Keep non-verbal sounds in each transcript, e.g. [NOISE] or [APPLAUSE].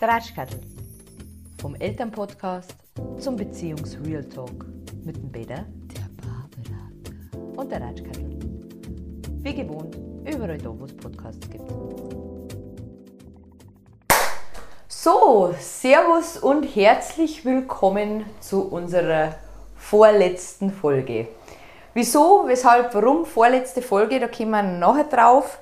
Der Ratschkattel. Vom Elternpodcast zum Beziehungs-Real Talk. Mit dem Bäder, der Barberater und der Ratschkattel. Wie gewohnt, überall da, wo es Podcasts gibt. So, Servus und herzlich willkommen zu unserer vorletzten Folge. Wieso, weshalb, warum vorletzte Folge, da kommen wir nachher drauf.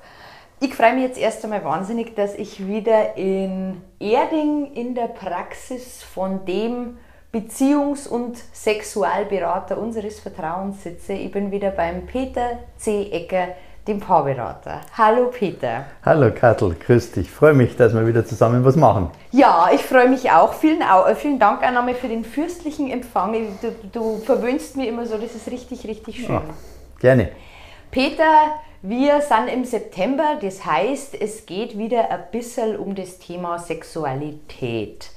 Ich freue mich jetzt erst einmal wahnsinnig, dass ich wieder in Erding in der Praxis von dem Beziehungs- und Sexualberater unseres Vertrauens sitze. Ich bin wieder beim Peter C. Ecker, dem Paarberater. Hallo Peter. Hallo Kattel, grüß dich. Ich freue mich, dass wir wieder zusammen was machen. Ja, ich freue mich auch. Vielen, äh, vielen Dank auch nochmal für den fürstlichen Empfang. Du, du verwöhnst mich immer so, das ist richtig, richtig schön. Ja, gerne. Peter, wir sind im September, das heißt, es geht wieder ein bisschen um das Thema Sexualität.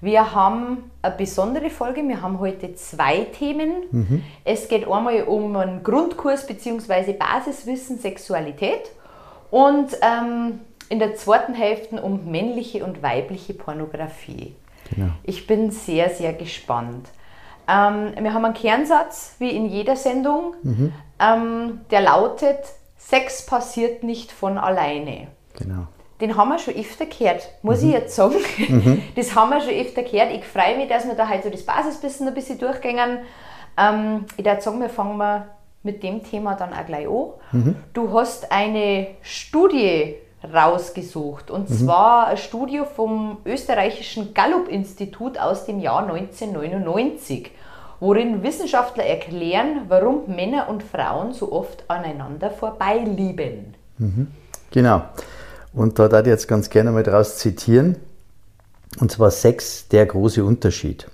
Wir haben eine besondere Folge. Wir haben heute zwei Themen. Mhm. Es geht einmal um einen Grundkurs bzw. Basiswissen Sexualität und ähm, in der zweiten Hälfte um männliche und weibliche Pornografie. Genau. Ich bin sehr, sehr gespannt. Ähm, wir haben einen Kernsatz, wie in jeder Sendung, mhm. ähm, der lautet, Sex passiert nicht von alleine. Genau den haben wir schon öfter gehört, muss mhm. ich jetzt sagen. Mhm. [LAUGHS] Das haben wir schon öfter gehört. Ich freue mich, dass wir da heute so das Basiswissen ein bisschen durchgängen. Ähm, ich würde sagen, wir fangen mal mit dem Thema dann auch gleich an. Mhm. Du hast eine Studie rausgesucht und mhm. zwar eine Studie vom österreichischen Gallup-Institut aus dem Jahr 1999, worin Wissenschaftler erklären, warum Männer und Frauen so oft aneinander vorbeilieben. Mhm. Genau. Und da darf ich jetzt ganz gerne mal daraus zitieren. Und zwar Sex, der große Unterschied.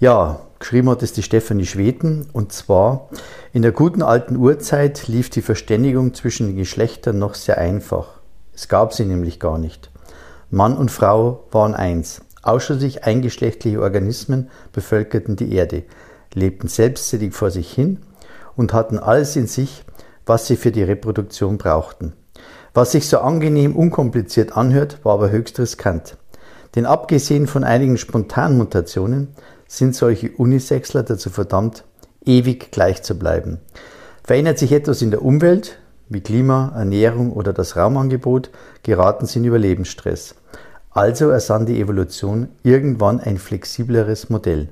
Ja, geschrieben hat es die Stefanie Schweden. Und zwar, in der guten alten Urzeit lief die Verständigung zwischen den Geschlechtern noch sehr einfach. Es gab sie nämlich gar nicht. Mann und Frau waren eins. Ausschließlich eingeschlechtliche Organismen bevölkerten die Erde, lebten selbsttätig vor sich hin und hatten alles in sich, was sie für die Reproduktion brauchten. Was sich so angenehm unkompliziert anhört, war aber höchst riskant. Denn abgesehen von einigen Spontanmutationen sind solche Unisexler dazu verdammt, ewig gleich zu bleiben. Verändert sich etwas in der Umwelt, wie Klima, Ernährung oder das Raumangebot, geraten sie in Überlebensstress. Also ersann die Evolution irgendwann ein flexibleres Modell,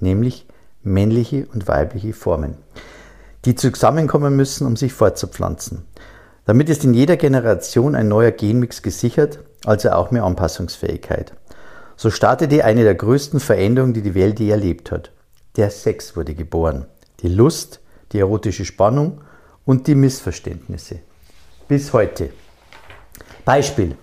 nämlich männliche und weibliche Formen, die zusammenkommen müssen, um sich fortzupflanzen. Damit ist in jeder Generation ein neuer Genmix gesichert, also auch mehr Anpassungsfähigkeit. So startete eine der größten Veränderungen, die die Welt je erlebt hat. Der Sex wurde geboren. Die Lust, die erotische Spannung und die Missverständnisse. Bis heute. Beispiel.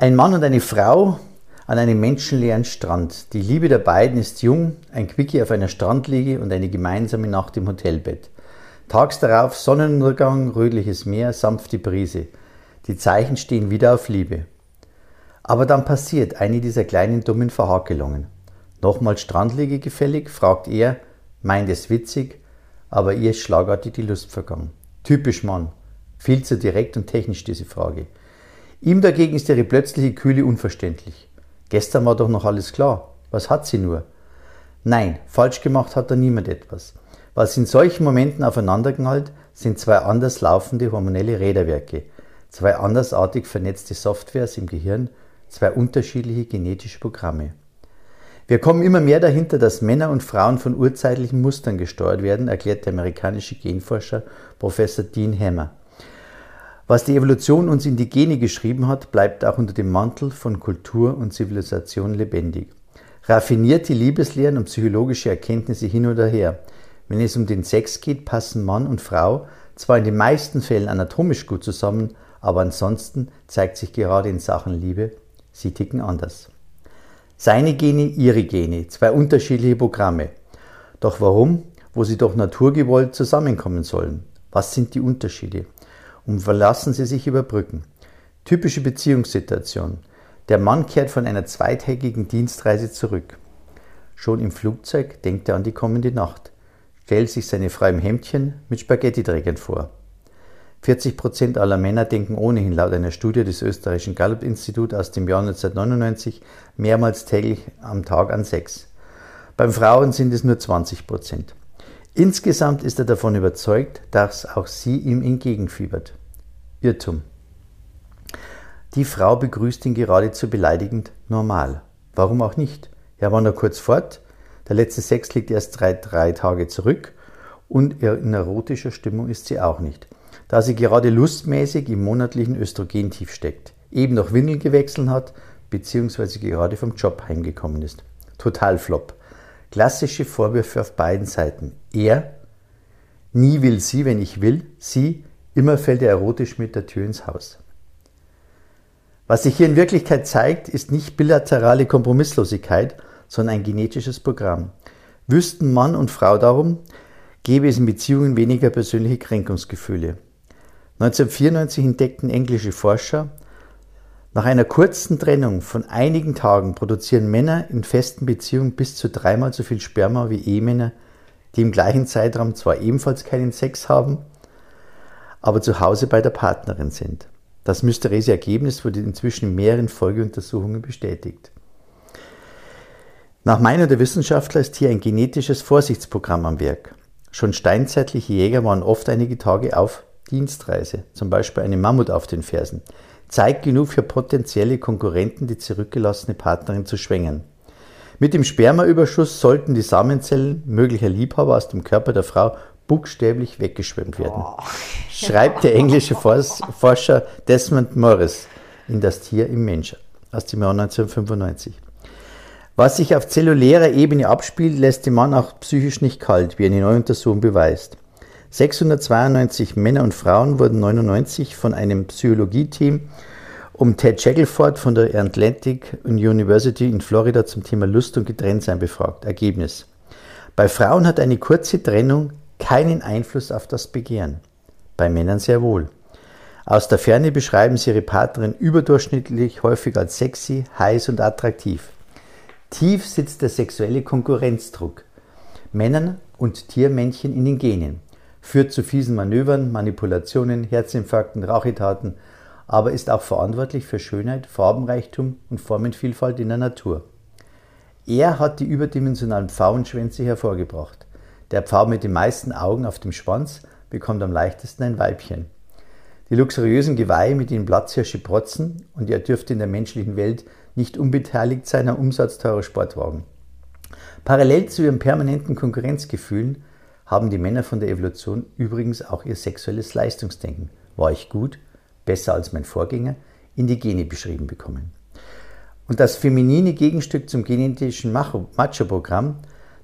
Ein Mann und eine Frau an einem menschenleeren Strand. Die Liebe der beiden ist jung, ein Quickie auf einer Strandliege und eine gemeinsame Nacht im Hotelbett. Tags darauf Sonnenuntergang, rötliches Meer, sanfte Brise. Die Zeichen stehen wieder auf Liebe. Aber dann passiert eine dieser kleinen dummen Verhakelungen. Nochmal Strandliege gefällig, fragt er, meint es witzig, aber ihr ist schlagartig die Lust vergangen. Typisch Mann. Viel zu direkt und technisch diese Frage. Ihm dagegen ist ihre plötzliche Kühle unverständlich. Gestern war doch noch alles klar. Was hat sie nur? Nein, falsch gemacht hat da niemand etwas. Was in solchen Momenten aufeinanderknallt, sind zwei anders laufende hormonelle Räderwerke, zwei andersartig vernetzte Softwares im Gehirn, zwei unterschiedliche genetische Programme. Wir kommen immer mehr dahinter, dass Männer und Frauen von urzeitlichen Mustern gesteuert werden, erklärt der amerikanische Genforscher Professor Dean Hammer. Was die Evolution uns in die Gene geschrieben hat, bleibt auch unter dem Mantel von Kultur und Zivilisation lebendig. Raffinierte Liebeslehren und psychologische Erkenntnisse hin oder her – wenn es um den Sex geht, passen Mann und Frau zwar in den meisten Fällen anatomisch gut zusammen, aber ansonsten zeigt sich gerade in Sachen Liebe, sie ticken anders. Seine Gene, ihre Gene, zwei unterschiedliche Programme. Doch warum, wo sie doch naturgewollt zusammenkommen sollen? Was sind die Unterschiede? Und verlassen sie sich überbrücken? Typische Beziehungssituation. Der Mann kehrt von einer zweitägigen Dienstreise zurück. Schon im Flugzeug denkt er an die kommende Nacht stellt sich seine Frau im Hemdchen mit Spaghettiträgern vor. 40 Prozent aller Männer denken ohnehin laut einer Studie des österreichischen Gallup-Instituts aus dem Jahr 1999 mehrmals täglich am Tag an Sex. Beim Frauen sind es nur 20 Prozent. Insgesamt ist er davon überzeugt, dass auch sie ihm entgegenfiebert. Irrtum. Die Frau begrüßt ihn geradezu beleidigend normal. Warum auch nicht? Er war nur kurz fort, der letzte Sex liegt erst drei, drei Tage zurück und in erotischer Stimmung ist sie auch nicht da sie gerade lustmäßig im monatlichen Östrogentief steckt, eben noch Windeln gewechselt hat, beziehungsweise gerade vom Job heimgekommen ist. Total flop. Klassische Vorwürfe auf beiden Seiten. Er, nie will sie, wenn ich will, sie, immer fällt er erotisch mit der Tür ins Haus. Was sich hier in Wirklichkeit zeigt, ist nicht bilaterale Kompromisslosigkeit, sondern ein genetisches Programm. Wüssten Mann und Frau darum, gäbe es in Beziehungen weniger persönliche Kränkungsgefühle. 1994 entdeckten englische Forscher, nach einer kurzen Trennung von einigen Tagen produzieren Männer in festen Beziehungen bis zu dreimal so viel Sperma wie Ehemänner, die im gleichen Zeitraum zwar ebenfalls keinen Sex haben, aber zu Hause bei der Partnerin sind. Das mysteriöse Ergebnis wurde inzwischen in mehreren Folgeuntersuchungen bestätigt. Nach Meinung der Wissenschaftler ist hier ein genetisches Vorsichtsprogramm am Werk. Schon steinzeitliche Jäger waren oft einige Tage auf Dienstreise, zum Beispiel eine Mammut auf den Fersen, zeigt genug für potenzielle Konkurrenten, die zurückgelassene Partnerin zu schwängen. Mit dem Spermaüberschuss sollten die Samenzellen möglicher Liebhaber aus dem Körper der Frau buchstäblich weggeschwemmt werden. Oh. [LAUGHS] Schreibt der englische Forscher Desmond Morris in Das Tier im Mensch aus dem Jahr 1995. Was sich auf zellulärer Ebene abspielt, lässt den Mann auch psychisch nicht kalt, wie eine neue Untersuchung beweist. 692 Männer und Frauen wurden 99 von einem Psychologieteam um Ted Shackelford von der Atlantic University in Florida zum Thema Lust und Getrenntsein befragt. Ergebnis. Bei Frauen hat eine kurze Trennung keinen Einfluss auf das Begehren. Bei Männern sehr wohl. Aus der Ferne beschreiben sie ihre Partnerin überdurchschnittlich häufig als sexy, heiß und attraktiv. Tief sitzt der sexuelle Konkurrenzdruck. Männern und Tiermännchen in den Genen führt zu fiesen Manövern, Manipulationen, Herzinfarkten, Rachetaten, aber ist auch verantwortlich für Schönheit, Farbenreichtum und Formenvielfalt in der Natur. Er hat die überdimensionalen Pfauenschwänze hervorgebracht. Der Pfau mit den meisten Augen auf dem Schwanz bekommt am leichtesten ein Weibchen. Die luxuriösen Geweihe mit den Platzhirsche protzen und er dürfte in der menschlichen Welt nicht unbeteiligt sein am Umsatz teurer Sportwagen. Parallel zu ihren permanenten Konkurrenzgefühlen haben die Männer von der Evolution übrigens auch ihr sexuelles Leistungsdenken, war ich gut, besser als mein Vorgänger, in die Gene beschrieben bekommen. Und das feminine Gegenstück zum genetischen Macho-Programm,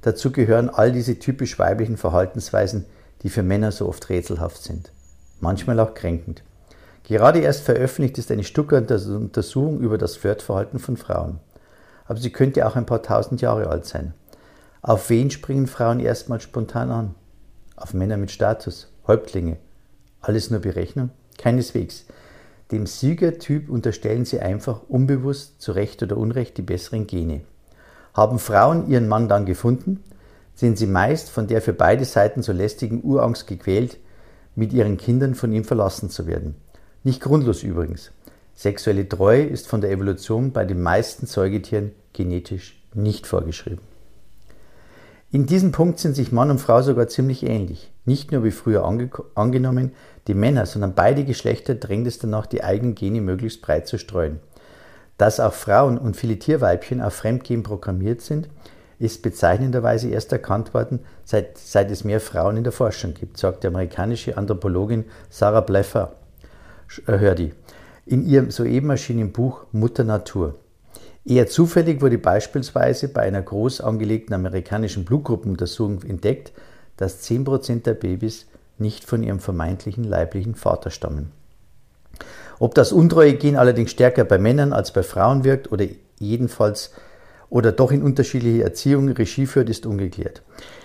dazu gehören all diese typisch weiblichen Verhaltensweisen, die für Männer so oft rätselhaft sind, manchmal auch kränkend. Gerade erst veröffentlicht ist eine Stuttgart-Untersuchung über das Flirtverhalten von Frauen. Aber sie könnte auch ein paar tausend Jahre alt sein. Auf wen springen Frauen erstmal spontan an? Auf Männer mit Status, Häuptlinge. Alles nur Berechnung? Keineswegs. Dem Siegertyp unterstellen sie einfach unbewusst, zu Recht oder Unrecht, die besseren Gene. Haben Frauen ihren Mann dann gefunden, sind sie meist von der für beide Seiten so lästigen Urangst gequält, mit ihren Kindern von ihm verlassen zu werden. Nicht grundlos übrigens. Sexuelle Treue ist von der Evolution bei den meisten Säugetieren genetisch nicht vorgeschrieben. In diesem Punkt sind sich Mann und Frau sogar ziemlich ähnlich. Nicht nur wie früher ange angenommen, die Männer, sondern beide Geschlechter drängt es danach, die eigenen Gene möglichst breit zu streuen. Dass auch Frauen und viele Tierweibchen auf Fremdgehen programmiert sind, ist bezeichnenderweise erst erkannt worden, seit, seit es mehr Frauen in der Forschung gibt, sagt die amerikanische Anthropologin Sarah Bleffer. Äh, hör die. In ihrem soeben erschienenen Buch Mutter Natur. Eher zufällig wurde beispielsweise bei einer groß angelegten amerikanischen Blutgruppenuntersuchung entdeckt, dass 10% der Babys nicht von ihrem vermeintlichen leiblichen Vater stammen. Ob das Untreue-Gen allerdings stärker bei Männern als bei Frauen wirkt oder jedenfalls oder doch in unterschiedlicher Erziehung Regie führt, ist ungeklärt.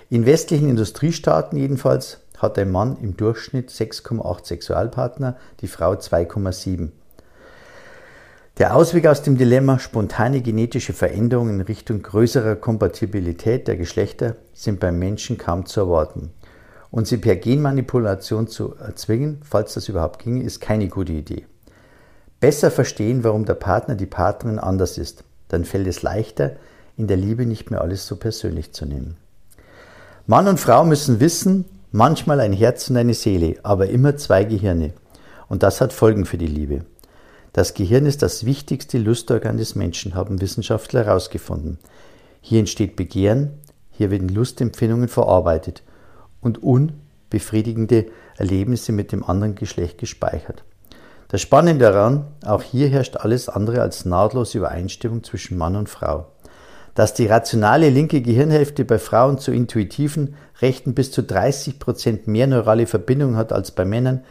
In westlichen Industriestaaten jedenfalls hat ein Mann im Durchschnitt 6,8 Sexualpartner, die Frau 2,7. Der Ausweg aus dem Dilemma spontane genetische Veränderungen in Richtung größerer Kompatibilität der Geschlechter sind beim Menschen kaum zu erwarten. und sie per Genmanipulation zu erzwingen, falls das überhaupt ginge, ist keine gute Idee. Besser verstehen, warum der Partner, die Partnerin anders ist. Dann fällt es leichter, in der Liebe nicht mehr alles so persönlich zu nehmen. Mann und Frau müssen wissen, manchmal ein Herz und eine Seele, aber immer zwei Gehirne. Und das hat Folgen für die Liebe. Das Gehirn ist das wichtigste Lustorgan des Menschen, haben Wissenschaftler herausgefunden. Hier entsteht Begehren, hier werden Lustempfindungen verarbeitet und unbefriedigende Erlebnisse mit dem anderen Geschlecht gespeichert. Das Spannende daran, auch hier herrscht alles andere als nahtlose Übereinstimmung zwischen Mann und Frau. Dass die rationale linke Gehirnhälfte bei Frauen zu intuitiven Rechten bis zu 30 Prozent mehr neurale Verbindungen hat als bei Männern,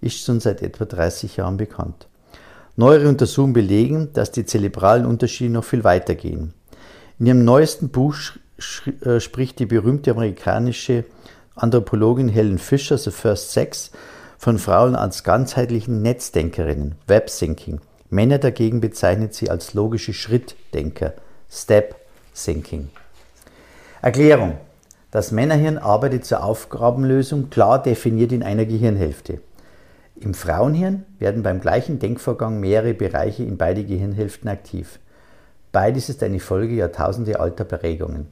ist schon seit etwa 30 Jahren bekannt. Neuere Untersuchungen belegen, dass die zerebralen Unterschiede noch viel weiter gehen. In ihrem neuesten Buch äh, spricht die berühmte amerikanische Anthropologin Helen Fisher, The First Sex, von Frauen als ganzheitlichen Netzdenkerinnen, Web-Thinking. Männer dagegen bezeichnet sie als logische Schrittdenker, Step Thinking. Erklärung. Das Männerhirn arbeitet zur Aufgabenlösung klar definiert in einer Gehirnhälfte. Im Frauenhirn werden beim gleichen Denkvorgang mehrere Bereiche in beide Gehirnhälften aktiv. Beides ist eine Folge Jahrtausende alter Prägungen.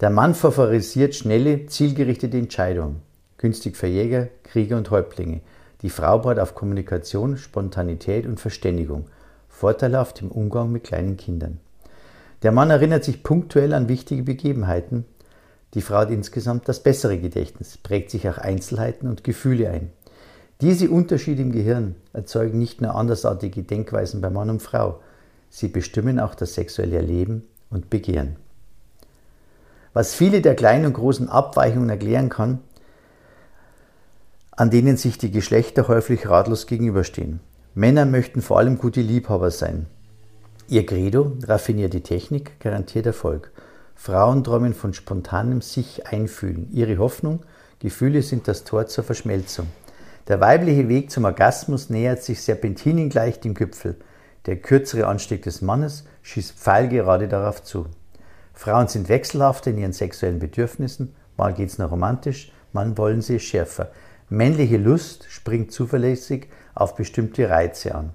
Der Mann favorisiert schnelle, zielgerichtete Entscheidungen günstig für Jäger, Krieger und Häuptlinge. Die Frau baut auf Kommunikation, Spontanität und Verständigung, vorteilhaft im Umgang mit kleinen Kindern. Der Mann erinnert sich punktuell an wichtige Begebenheiten. Die Frau hat insgesamt das bessere Gedächtnis, prägt sich auch Einzelheiten und Gefühle ein. Diese Unterschiede im Gehirn erzeugen nicht nur andersartige Denkweisen bei Mann und Frau, sie bestimmen auch das sexuelle Erleben und Begehren. Was viele der kleinen und großen Abweichungen erklären kann, an denen sich die Geschlechter häufig ratlos gegenüberstehen. Männer möchten vor allem gute Liebhaber sein. Ihr Credo, raffinierte Technik, garantiert Erfolg. Frauen träumen von spontanem sich einfühlen. Ihre Hoffnung, Gefühle sind das Tor zur Verschmelzung. Der weibliche Weg zum Orgasmus nähert sich serpentinengleich dem Gipfel. Der kürzere Anstieg des Mannes schießt pfeilgerade darauf zu. Frauen sind wechselhafter in ihren sexuellen Bedürfnissen, mal geht's nur romantisch, mal wollen sie schärfer. Männliche Lust springt zuverlässig auf bestimmte Reize an.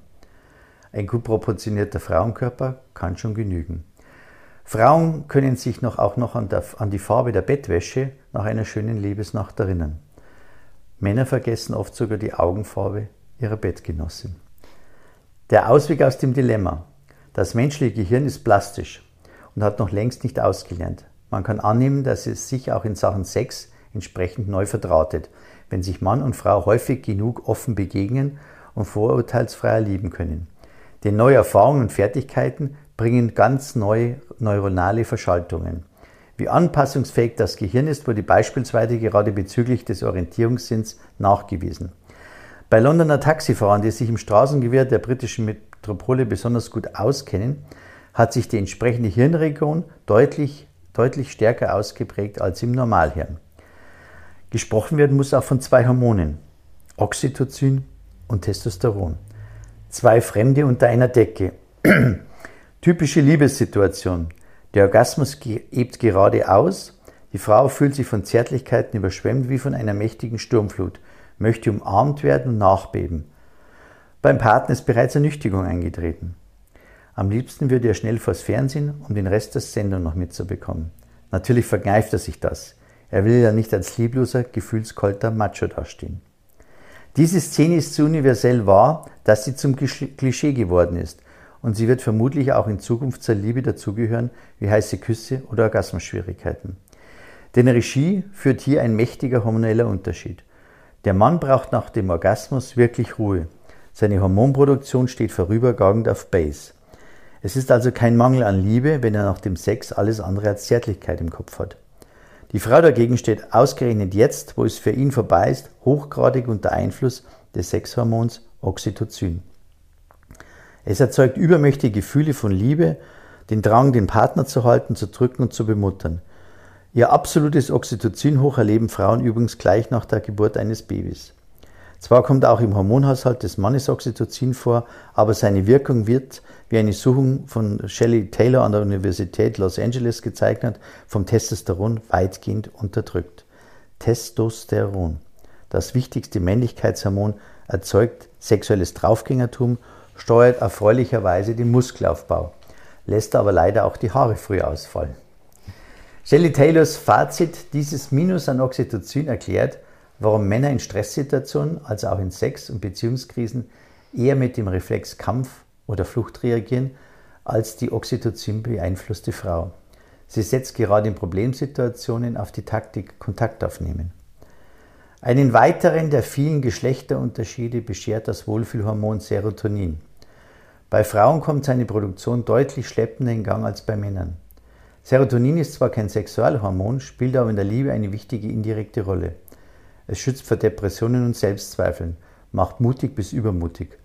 Ein gut proportionierter Frauenkörper kann schon genügen. Frauen können sich noch, auch noch an, der, an die Farbe der Bettwäsche nach einer schönen Liebesnacht erinnern. Männer vergessen oft sogar die Augenfarbe ihrer Bettgenossin. Der Ausweg aus dem Dilemma. Das menschliche Gehirn ist plastisch und hat noch längst nicht ausgelernt. Man kann annehmen, dass es sich auch in Sachen Sex entsprechend neu verdrahtet, wenn sich Mann und Frau häufig genug offen begegnen und vorurteilsfreier lieben können. Denn neue Erfahrungen und Fertigkeiten bringen ganz neue neuronale Verschaltungen. Wie anpassungsfähig das Gehirn ist, wurde beispielsweise gerade bezüglich des Orientierungssinns nachgewiesen. Bei Londoner Taxifahrern, die sich im Straßengewirr der britischen Metropole besonders gut auskennen, hat sich die entsprechende Hirnregion deutlich, deutlich stärker ausgeprägt als im Normalhirn. Gesprochen werden muss auch von zwei Hormonen, Oxytocin und Testosteron. Zwei Fremde unter einer Decke. [CLEARS THROAT] Typische Liebessituation. Der Orgasmus hebt gerade aus. Die Frau fühlt sich von Zärtlichkeiten überschwemmt wie von einer mächtigen Sturmflut, möchte umarmt werden und nachbeben. Beim Partner ist bereits Ernüchtigung eingetreten. Am liebsten würde er schnell vors Fernsehen, um den Rest der Sendung noch mitzubekommen. Natürlich verkneift er sich das. Er will ja nicht als liebloser, gefühlskolter Macho dastehen. Diese Szene ist so universell wahr, dass sie zum Klischee geworden ist und sie wird vermutlich auch in Zukunft zur Liebe dazugehören wie heiße Küsse oder Orgasmusschwierigkeiten. Denn Regie führt hier ein mächtiger hormoneller Unterschied. Der Mann braucht nach dem Orgasmus wirklich Ruhe. Seine Hormonproduktion steht vorübergehend auf Base. Es ist also kein Mangel an Liebe, wenn er nach dem Sex alles andere als Zärtlichkeit im Kopf hat. Die Frau dagegen steht ausgerechnet jetzt, wo es für ihn vorbei ist, hochgradig unter Einfluss des Sexhormons Oxytocin. Es erzeugt übermächtige Gefühle von Liebe, den Drang, den Partner zu halten, zu drücken und zu bemuttern. Ihr absolutes Oxytocin-Hoch erleben Frauen übrigens gleich nach der Geburt eines Babys. Zwar kommt auch im Hormonhaushalt des Mannes Oxytocin vor, aber seine Wirkung wird, wie eine Suchung von Shelley Taylor an der Universität Los Angeles gezeigt hat, vom Testosteron weitgehend unterdrückt. Testosteron. Das wichtigste Männlichkeitshormon erzeugt sexuelles Draufgängertum, steuert erfreulicherweise den Muskelaufbau, lässt aber leider auch die Haare früh ausfallen. Shelley Taylors Fazit dieses Minus an Oxytocin erklärt, warum Männer in Stresssituationen, also auch in Sex- und Beziehungskrisen, eher mit dem Reflex Kampf oder Flucht reagieren als die Oxytocin beeinflusste Frau. Sie setzt gerade in Problemsituationen auf die Taktik Kontakt aufnehmen. Einen weiteren der vielen Geschlechterunterschiede beschert das Wohlfühlhormon Serotonin. Bei Frauen kommt seine Produktion deutlich schleppender in Gang als bei Männern. Serotonin ist zwar kein Sexualhormon, spielt aber in der Liebe eine wichtige indirekte Rolle. Es schützt vor Depressionen und Selbstzweifeln, macht mutig bis übermutig.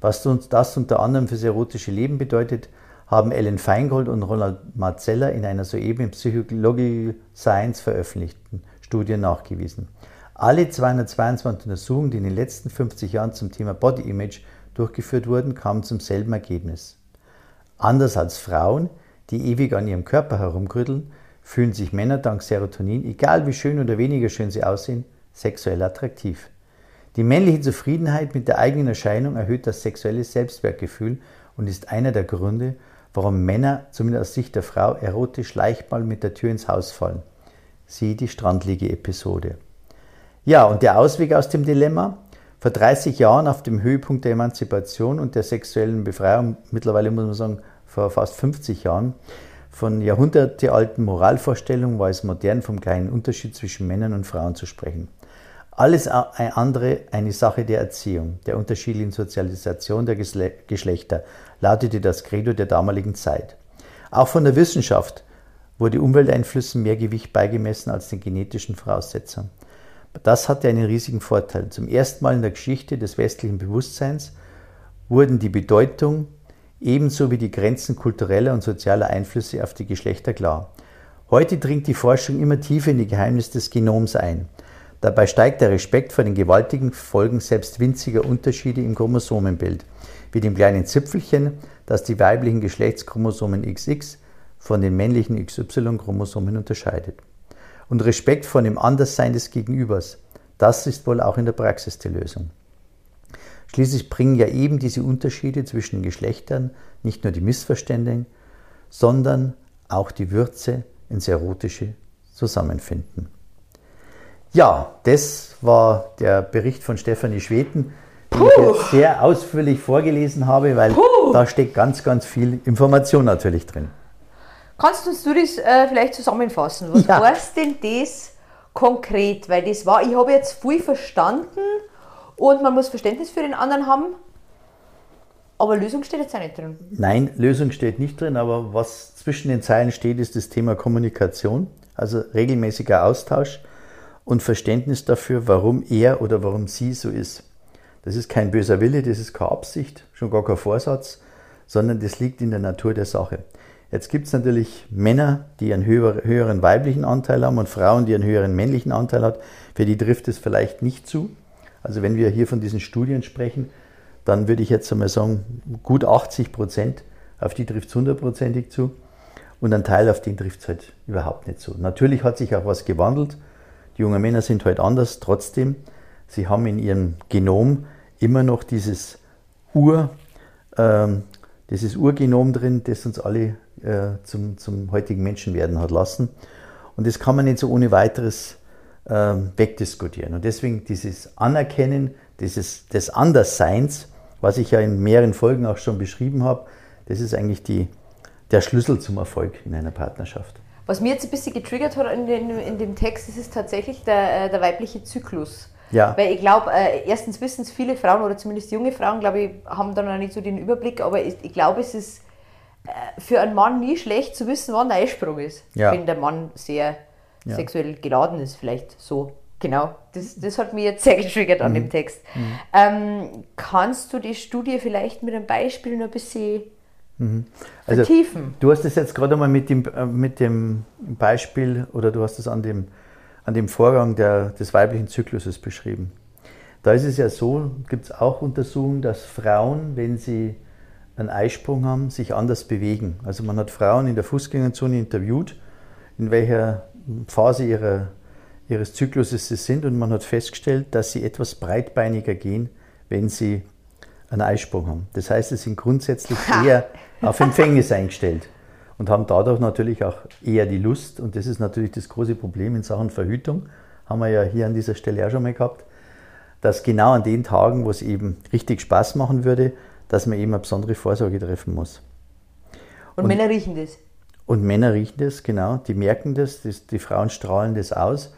Was uns das unter anderem fürs erotische Leben bedeutet, haben Ellen Feingold und Ronald Marzeller in einer soeben in Psychological Science veröffentlichten Studie nachgewiesen. Alle 222 Untersuchungen, die in den letzten 50 Jahren zum Thema Body Image durchgeführt wurden, kamen zum selben Ergebnis. Anders als Frauen, die ewig an ihrem Körper herumkrütteln, fühlen sich Männer dank Serotonin, egal wie schön oder weniger schön sie aussehen, sexuell attraktiv. Die männliche Zufriedenheit mit der eigenen Erscheinung erhöht das sexuelle Selbstwertgefühl und ist einer der Gründe, warum Männer, zumindest aus Sicht der Frau, erotisch leicht mal mit der Tür ins Haus fallen. Sieh die Strandliege-Episode. Ja, und der Ausweg aus dem Dilemma? Vor 30 Jahren auf dem Höhepunkt der Emanzipation und der sexuellen Befreiung, mittlerweile muss man sagen, vor fast 50 Jahren, von jahrhundertealten Moralvorstellungen war es modern, vom kleinen Unterschied zwischen Männern und Frauen zu sprechen. Alles andere eine Sache der Erziehung, der unterschiedlichen Sozialisation der Geschlechter, lautete das Credo der damaligen Zeit. Auch von der Wissenschaft wurde Umwelteinflüssen mehr Gewicht beigemessen als den genetischen Voraussetzungen. Das hatte einen riesigen Vorteil. Zum ersten Mal in der Geschichte des westlichen Bewusstseins wurden die Bedeutung ebenso wie die Grenzen kultureller und sozialer Einflüsse auf die Geschlechter klar. Heute dringt die Forschung immer tiefer in die Geheimnisse des Genoms ein. Dabei steigt der Respekt vor den gewaltigen Folgen selbst winziger Unterschiede im Chromosomenbild, wie dem kleinen Zipfelchen, das die weiblichen Geschlechtschromosomen XX von den männlichen XY-Chromosomen unterscheidet. Und Respekt vor dem Anderssein des Gegenübers, das ist wohl auch in der Praxis die Lösung. Schließlich bringen ja eben diese Unterschiede zwischen den Geschlechtern nicht nur die Missverständnisse, sondern auch die Würze ins erotische Zusammenfinden. Ja, das war der Bericht von Stefanie Schweden, den Puh. ich jetzt sehr ausführlich vorgelesen habe, weil Puh. da steckt ganz, ganz viel Information natürlich drin. Kannst du das äh, vielleicht zusammenfassen? Was ja. heißt denn das konkret? Weil das war, ich habe jetzt viel verstanden und man muss Verständnis für den anderen haben, aber Lösung steht jetzt auch nicht drin. Nein, Lösung steht nicht drin, aber was zwischen den Zeilen steht, ist das Thema Kommunikation, also regelmäßiger Austausch und Verständnis dafür, warum er oder warum sie so ist. Das ist kein böser Wille, das ist keine Absicht, schon gar kein Vorsatz, sondern das liegt in der Natur der Sache. Jetzt gibt es natürlich Männer, die einen höheren weiblichen Anteil haben und Frauen, die einen höheren männlichen Anteil haben. Für die trifft es vielleicht nicht zu. Also wenn wir hier von diesen Studien sprechen, dann würde ich jetzt einmal sagen, gut 80 Prozent, auf die trifft es hundertprozentig zu. Und ein Teil, auf den trifft es halt überhaupt nicht zu. Natürlich hat sich auch was gewandelt. Die jungen Männer sind halt anders. Trotzdem, sie haben in ihrem Genom immer noch dieses Ur, äh, dieses Urgenom drin, das uns alle äh, zum, zum heutigen Menschen werden hat lassen. Und das kann man nicht so ohne weiteres äh, wegdiskutieren. Und deswegen dieses Anerkennen dieses, des Andersseins, was ich ja in mehreren Folgen auch schon beschrieben habe, das ist eigentlich die, der Schlüssel zum Erfolg in einer Partnerschaft. Was mir jetzt ein bisschen getriggert hat in, den, in dem Text, das ist tatsächlich der, äh, der weibliche Zyklus. Ja. Weil ich glaube, äh, erstens wissen es viele Frauen oder zumindest junge Frauen, glaube ich, haben da noch nicht so den Überblick, aber ich, ich glaube, es ist äh, für einen Mann nie schlecht zu wissen, wann der Eisprung ist. Ja. Wenn der Mann sehr ja. sexuell geladen ist, vielleicht so. Genau, das, das hat mich jetzt sehr getriggert an mhm. dem Text. Mhm. Ähm, kannst du die Studie vielleicht mit einem Beispiel noch ein bisschen Mhm. Also, vertiefen. Du hast es jetzt gerade mal mit dem, äh, mit dem Beispiel oder du hast es an dem, an dem Vorgang der, des weiblichen Zykluses beschrieben. Da ist es ja so, gibt es auch Untersuchungen, dass Frauen, wenn sie einen Eisprung haben, sich anders bewegen. Also man hat Frauen in der Fußgängerzone interviewt, in welcher Phase ihrer, ihres Zykluses sie sind und man hat festgestellt, dass sie etwas breitbeiniger gehen, wenn sie einen Eisprung haben. Das heißt, sie sind grundsätzlich [LAUGHS] eher auf Empfängnis eingestellt und haben dadurch natürlich auch eher die Lust. Und das ist natürlich das große Problem in Sachen Verhütung. Haben wir ja hier an dieser Stelle auch schon mal gehabt, dass genau an den Tagen, wo es eben richtig Spaß machen würde, dass man eben eine besondere Vorsorge treffen muss. Und, und Männer riechen das? Und Männer riechen das, genau. Die merken das, das die Frauen strahlen das aus.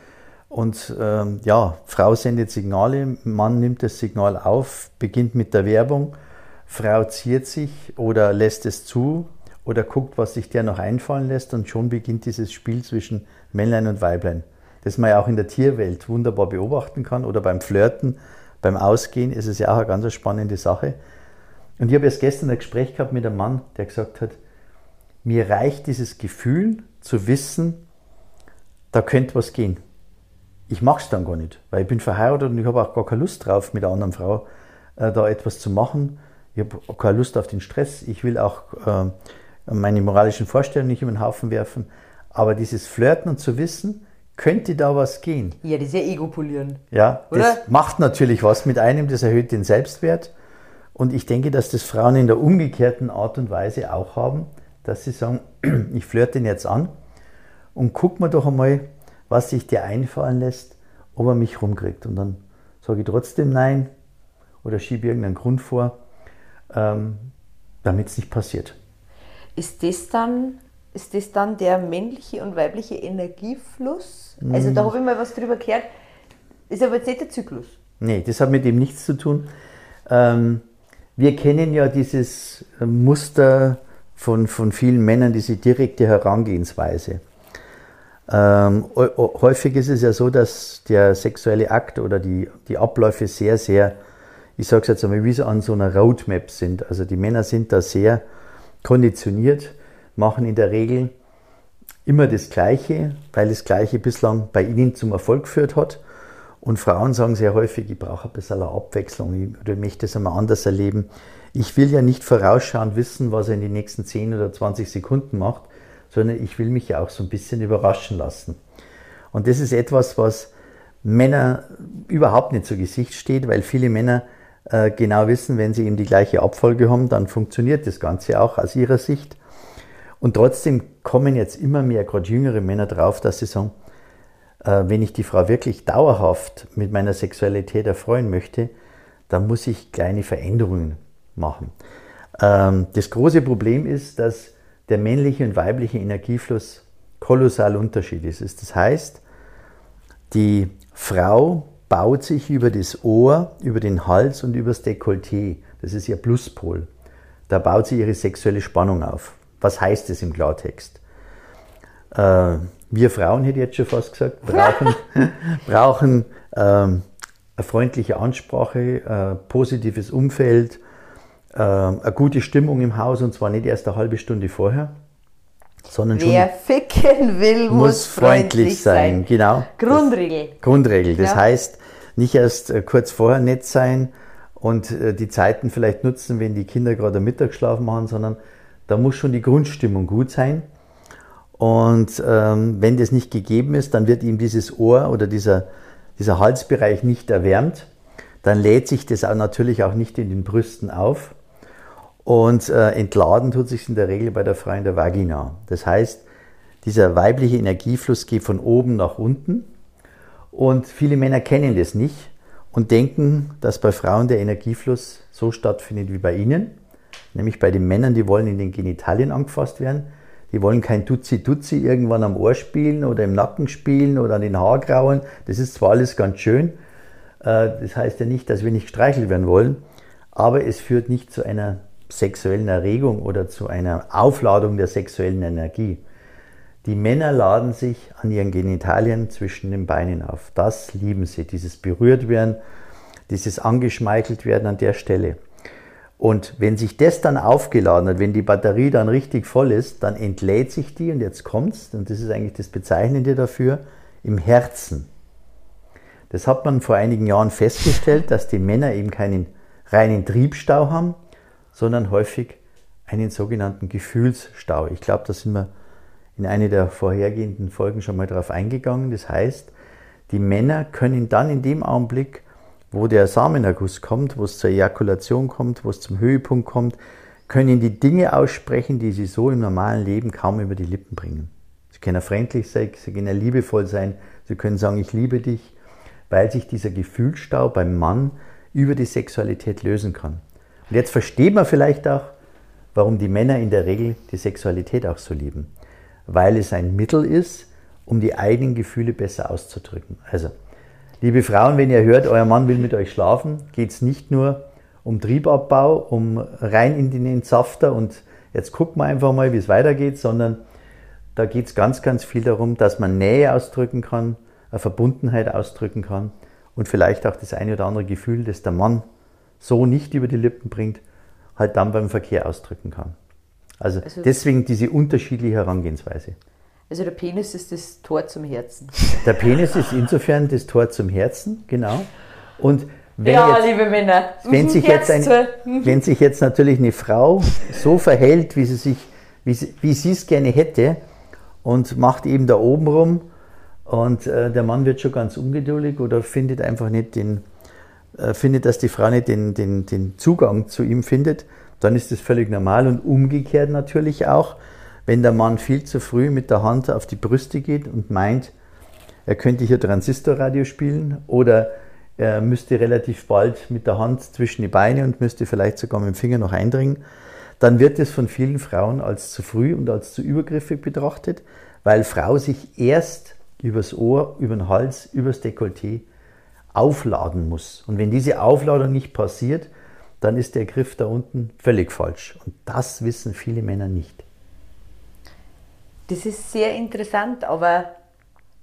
Und ähm, ja, Frau sendet Signale, Mann nimmt das Signal auf, beginnt mit der Werbung, Frau ziert sich oder lässt es zu oder guckt, was sich der noch einfallen lässt und schon beginnt dieses Spiel zwischen Männlein und Weiblein. Das man ja auch in der Tierwelt wunderbar beobachten kann oder beim Flirten, beim Ausgehen ist es ja auch eine ganz spannende Sache. Und ich habe erst gestern ein Gespräch gehabt mit einem Mann, der gesagt hat, mir reicht dieses Gefühl zu wissen, da könnte was gehen ich mache es dann gar nicht, weil ich bin verheiratet und ich habe auch gar keine Lust drauf, mit einer anderen Frau äh, da etwas zu machen. Ich habe keine Lust auf den Stress. Ich will auch äh, meine moralischen Vorstellungen nicht über den Haufen werfen. Aber dieses Flirten und zu wissen, könnte da was gehen. Ja, das ist ja Ego-Polieren. Ja, Oder? das macht natürlich was mit einem, das erhöht den Selbstwert. Und ich denke, dass das Frauen in der umgekehrten Art und Weise auch haben, dass sie sagen, [CLEARS THROAT] ich flirte ihn jetzt an und guck mal doch einmal, was sich dir einfallen lässt, ob er mich rumkriegt. Und dann sage ich trotzdem Nein oder schiebe irgendeinen Grund vor, ähm, damit es nicht passiert. Ist das dann ist das dann der männliche und weibliche Energiefluss? Also da habe ich mal was drüber gehört. Ist aber jetzt nicht der Zyklus. Nee, das hat mit dem nichts zu tun. Ähm, wir kennen ja dieses Muster von, von vielen Männern, diese direkte Herangehensweise. Ähm, häufig ist es ja so, dass der sexuelle Akt oder die, die Abläufe sehr, sehr, ich sage es jetzt einmal, wie so an so einer Roadmap sind. Also die Männer sind da sehr konditioniert, machen in der Regel immer das Gleiche, weil das Gleiche bislang bei ihnen zum Erfolg geführt hat. Und Frauen sagen sehr häufig, ich brauche ein bisschen eine Abwechslung oder ich möchte es einmal anders erleben. Ich will ja nicht vorausschauend wissen, was er in den nächsten 10 oder 20 Sekunden macht, sondern ich will mich ja auch so ein bisschen überraschen lassen. Und das ist etwas, was Männer überhaupt nicht zu Gesicht steht, weil viele Männer äh, genau wissen, wenn sie eben die gleiche Abfolge haben, dann funktioniert das Ganze auch aus ihrer Sicht. Und trotzdem kommen jetzt immer mehr, gerade jüngere Männer drauf, dass sie sagen, äh, wenn ich die Frau wirklich dauerhaft mit meiner Sexualität erfreuen möchte, dann muss ich kleine Veränderungen machen. Ähm, das große Problem ist, dass der männliche und weibliche Energiefluss kolossal unterschiedlich ist. Das heißt, die Frau baut sich über das Ohr, über den Hals und über das Dekolleté. Das ist ihr Pluspol. Da baut sie ihre sexuelle Spannung auf. Was heißt das im Klartext? Äh, wir Frauen, hätte ich jetzt schon fast gesagt, brauchen, [LAUGHS] brauchen ähm, eine freundliche Ansprache, ein positives Umfeld, ähm, eine gute Stimmung im Haus und zwar nicht erst eine halbe Stunde vorher, sondern schon. Wer ficken will, muss, muss freundlich, freundlich sein. sein. Genau. Grundregel. Das, Grundregel. Das ja. heißt, nicht erst äh, kurz vorher nett sein und äh, die Zeiten vielleicht nutzen, wenn die Kinder gerade Mittagsschlaf machen, sondern da muss schon die Grundstimmung gut sein. Und ähm, wenn das nicht gegeben ist, dann wird ihm dieses Ohr oder dieser, dieser Halsbereich nicht erwärmt. Dann lädt sich das auch natürlich auch nicht in den Brüsten auf. Und äh, entladen tut sich in der Regel bei der Frau in der Vagina. Das heißt, dieser weibliche Energiefluss geht von oben nach unten. Und viele Männer kennen das nicht und denken, dass bei Frauen der Energiefluss so stattfindet wie bei ihnen. Nämlich bei den Männern, die wollen in den Genitalien angefasst werden. Die wollen kein Tutsi-Tutsi irgendwann am Ohr spielen oder im Nacken spielen oder an den Haargrauen. Das ist zwar alles ganz schön. Äh, das heißt ja nicht, dass wir nicht gestreichelt werden wollen. Aber es führt nicht zu einer sexuellen Erregung oder zu einer Aufladung der sexuellen Energie. Die Männer laden sich an ihren Genitalien zwischen den Beinen auf. Das lieben sie, dieses berührt werden, dieses angeschmeichelt werden an der Stelle. Und wenn sich das dann aufgeladen hat, wenn die Batterie dann richtig voll ist, dann entlädt sich die, und jetzt kommt's, und das ist eigentlich das Bezeichnende dafür, im Herzen. Das hat man vor einigen Jahren festgestellt, dass die Männer eben keinen reinen Triebstau haben, sondern häufig einen sogenannten Gefühlsstau. Ich glaube, da sind wir in einer der vorhergehenden Folgen schon mal darauf eingegangen. Das heißt, die Männer können dann in dem Augenblick, wo der Samenerguss kommt, wo es zur Ejakulation kommt, wo es zum Höhepunkt kommt, können die Dinge aussprechen, die sie so im normalen Leben kaum über die Lippen bringen. Sie können freundlich sein, sie können liebevoll sein, sie können sagen, ich liebe dich, weil sich dieser Gefühlsstau beim Mann über die Sexualität lösen kann. Und jetzt versteht man vielleicht auch, warum die Männer in der Regel die Sexualität auch so lieben. Weil es ein Mittel ist, um die eigenen Gefühle besser auszudrücken. Also, liebe Frauen, wenn ihr hört, euer Mann will mit euch schlafen, geht es nicht nur um Triebabbau, um rein in den Entsafter und jetzt gucken wir einfach mal, wie es weitergeht, sondern da geht es ganz, ganz viel darum, dass man Nähe ausdrücken kann, eine Verbundenheit ausdrücken kann und vielleicht auch das eine oder andere Gefühl, das der Mann so nicht über die Lippen bringt, halt dann beim Verkehr ausdrücken kann. Also, also deswegen diese unterschiedliche Herangehensweise. Also der Penis ist das Tor zum Herzen. Der Penis ist insofern das Tor zum Herzen, genau. Und wenn ja, jetzt, liebe Männer. Wenn sich, jetzt ein, wenn sich jetzt natürlich eine Frau so verhält, wie sie sich, wie sie, wie sie es gerne hätte, und macht eben da oben rum, und äh, der Mann wird schon ganz ungeduldig oder findet einfach nicht den, äh, findet, dass die Frau nicht den, den, den Zugang zu ihm findet, dann ist das völlig normal und umgekehrt natürlich auch wenn der Mann viel zu früh mit der Hand auf die Brüste geht und meint, er könnte hier Transistorradio spielen oder er müsste relativ bald mit der Hand zwischen die Beine und müsste vielleicht sogar mit dem Finger noch eindringen, dann wird es von vielen Frauen als zu früh und als zu übergriffig betrachtet, weil Frau sich erst übers Ohr, über den Hals, übers Dekolleté aufladen muss. Und wenn diese Aufladung nicht passiert, dann ist der Griff da unten völlig falsch. Und das wissen viele Männer nicht. Das ist sehr interessant, aber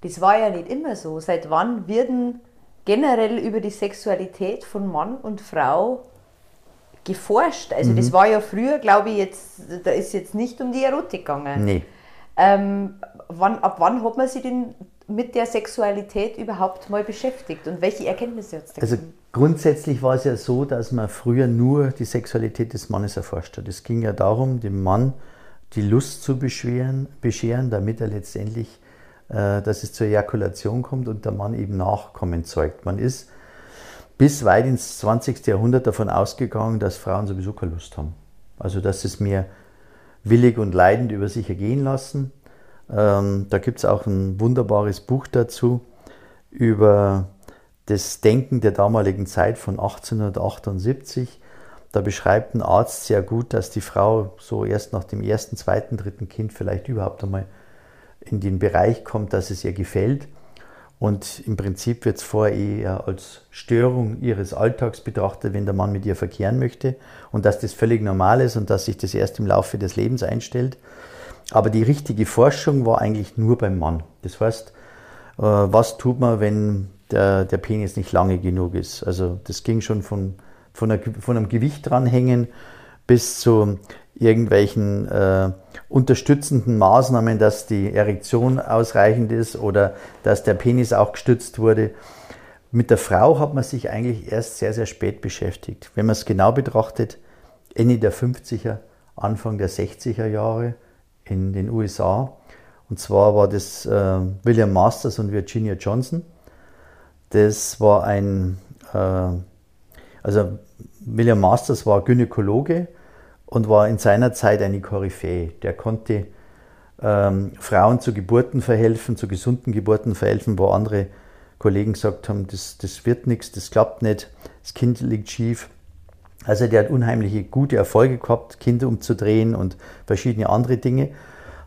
das war ja nicht immer so. Seit wann werden generell über die Sexualität von Mann und Frau geforscht? Also mhm. das war ja früher, glaube ich, jetzt, da ist jetzt nicht um die Erotik gegangen. Nee. Ähm, wann, ab wann hat man sich denn mit der Sexualität überhaupt mal beschäftigt und welche Erkenntnisse hat es da Also grundsätzlich war es ja so, dass man früher nur die Sexualität des Mannes erforscht hat. Es ging ja darum, dem Mann die Lust zu beschweren, bescheren, damit er letztendlich, äh, dass es zur Ejakulation kommt und der Mann eben Nachkommen zeugt. Man ist bis weit ins 20. Jahrhundert davon ausgegangen, dass Frauen sowieso keine Lust haben. Also dass es mehr willig und leidend über sich ergehen lassen. Ähm, da gibt es auch ein wunderbares Buch dazu über das Denken der damaligen Zeit von 1878 da beschreibt ein Arzt sehr gut, dass die Frau so erst nach dem ersten, zweiten, dritten Kind vielleicht überhaupt einmal in den Bereich kommt, dass es ihr gefällt. Und im Prinzip wird es vorher eher als Störung ihres Alltags betrachtet, wenn der Mann mit ihr verkehren möchte und dass das völlig normal ist und dass sich das erst im Laufe des Lebens einstellt. Aber die richtige Forschung war eigentlich nur beim Mann. Das heißt, äh, was tut man, wenn der, der Penis nicht lange genug ist? Also das ging schon von von, einer, von einem Gewicht dranhängen bis zu irgendwelchen äh, unterstützenden Maßnahmen, dass die Erektion ausreichend ist oder dass der Penis auch gestützt wurde. Mit der Frau hat man sich eigentlich erst sehr, sehr spät beschäftigt. Wenn man es genau betrachtet, Ende der 50er, Anfang der 60er Jahre in den USA. Und zwar war das äh, William Masters und Virginia Johnson. Das war ein, äh, also William Masters war Gynäkologe und war in seiner Zeit eine Koryphäe. Der konnte ähm, Frauen zu Geburten verhelfen, zu gesunden Geburten verhelfen, wo andere Kollegen gesagt haben, das, das wird nichts, das klappt nicht, das Kind liegt schief. Also der hat unheimliche gute Erfolge gehabt, Kinder umzudrehen und verschiedene andere Dinge,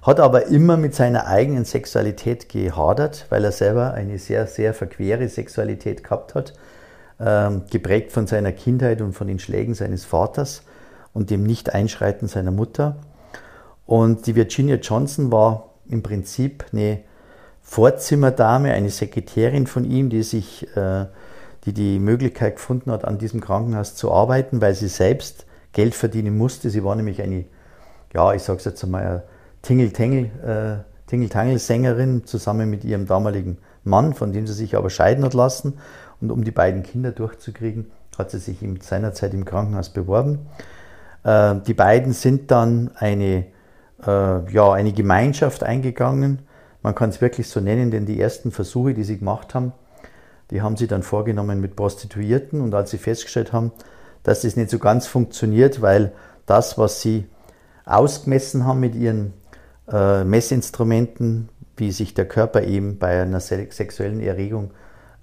hat aber immer mit seiner eigenen Sexualität gehadert, weil er selber eine sehr, sehr verquere Sexualität gehabt hat ähm, geprägt von seiner Kindheit und von den Schlägen seines Vaters und dem Nicht-Einschreiten seiner Mutter. Und die Virginia Johnson war im Prinzip eine Vorzimmerdame, eine Sekretärin von ihm, die sich, äh, die die Möglichkeit gefunden hat, an diesem Krankenhaus zu arbeiten, weil sie selbst Geld verdienen musste. Sie war nämlich eine, ja, ich sage es jetzt einmal, Tingle-Tangel, äh, Tingle-Tangel-Sängerin zusammen mit ihrem damaligen Mann, von dem sie sich aber scheiden hat lassen. Und um die beiden Kinder durchzukriegen, hat sie sich seinerzeit im Krankenhaus beworben. Äh, die beiden sind dann eine, äh, ja, eine Gemeinschaft eingegangen. Man kann es wirklich so nennen, denn die ersten Versuche, die sie gemacht haben, Die haben sie dann vorgenommen mit Prostituierten und als sie festgestellt haben, dass das nicht so ganz funktioniert, weil das, was sie ausgemessen haben mit ihren äh, Messinstrumenten, wie sich der Körper eben bei einer sexuellen Erregung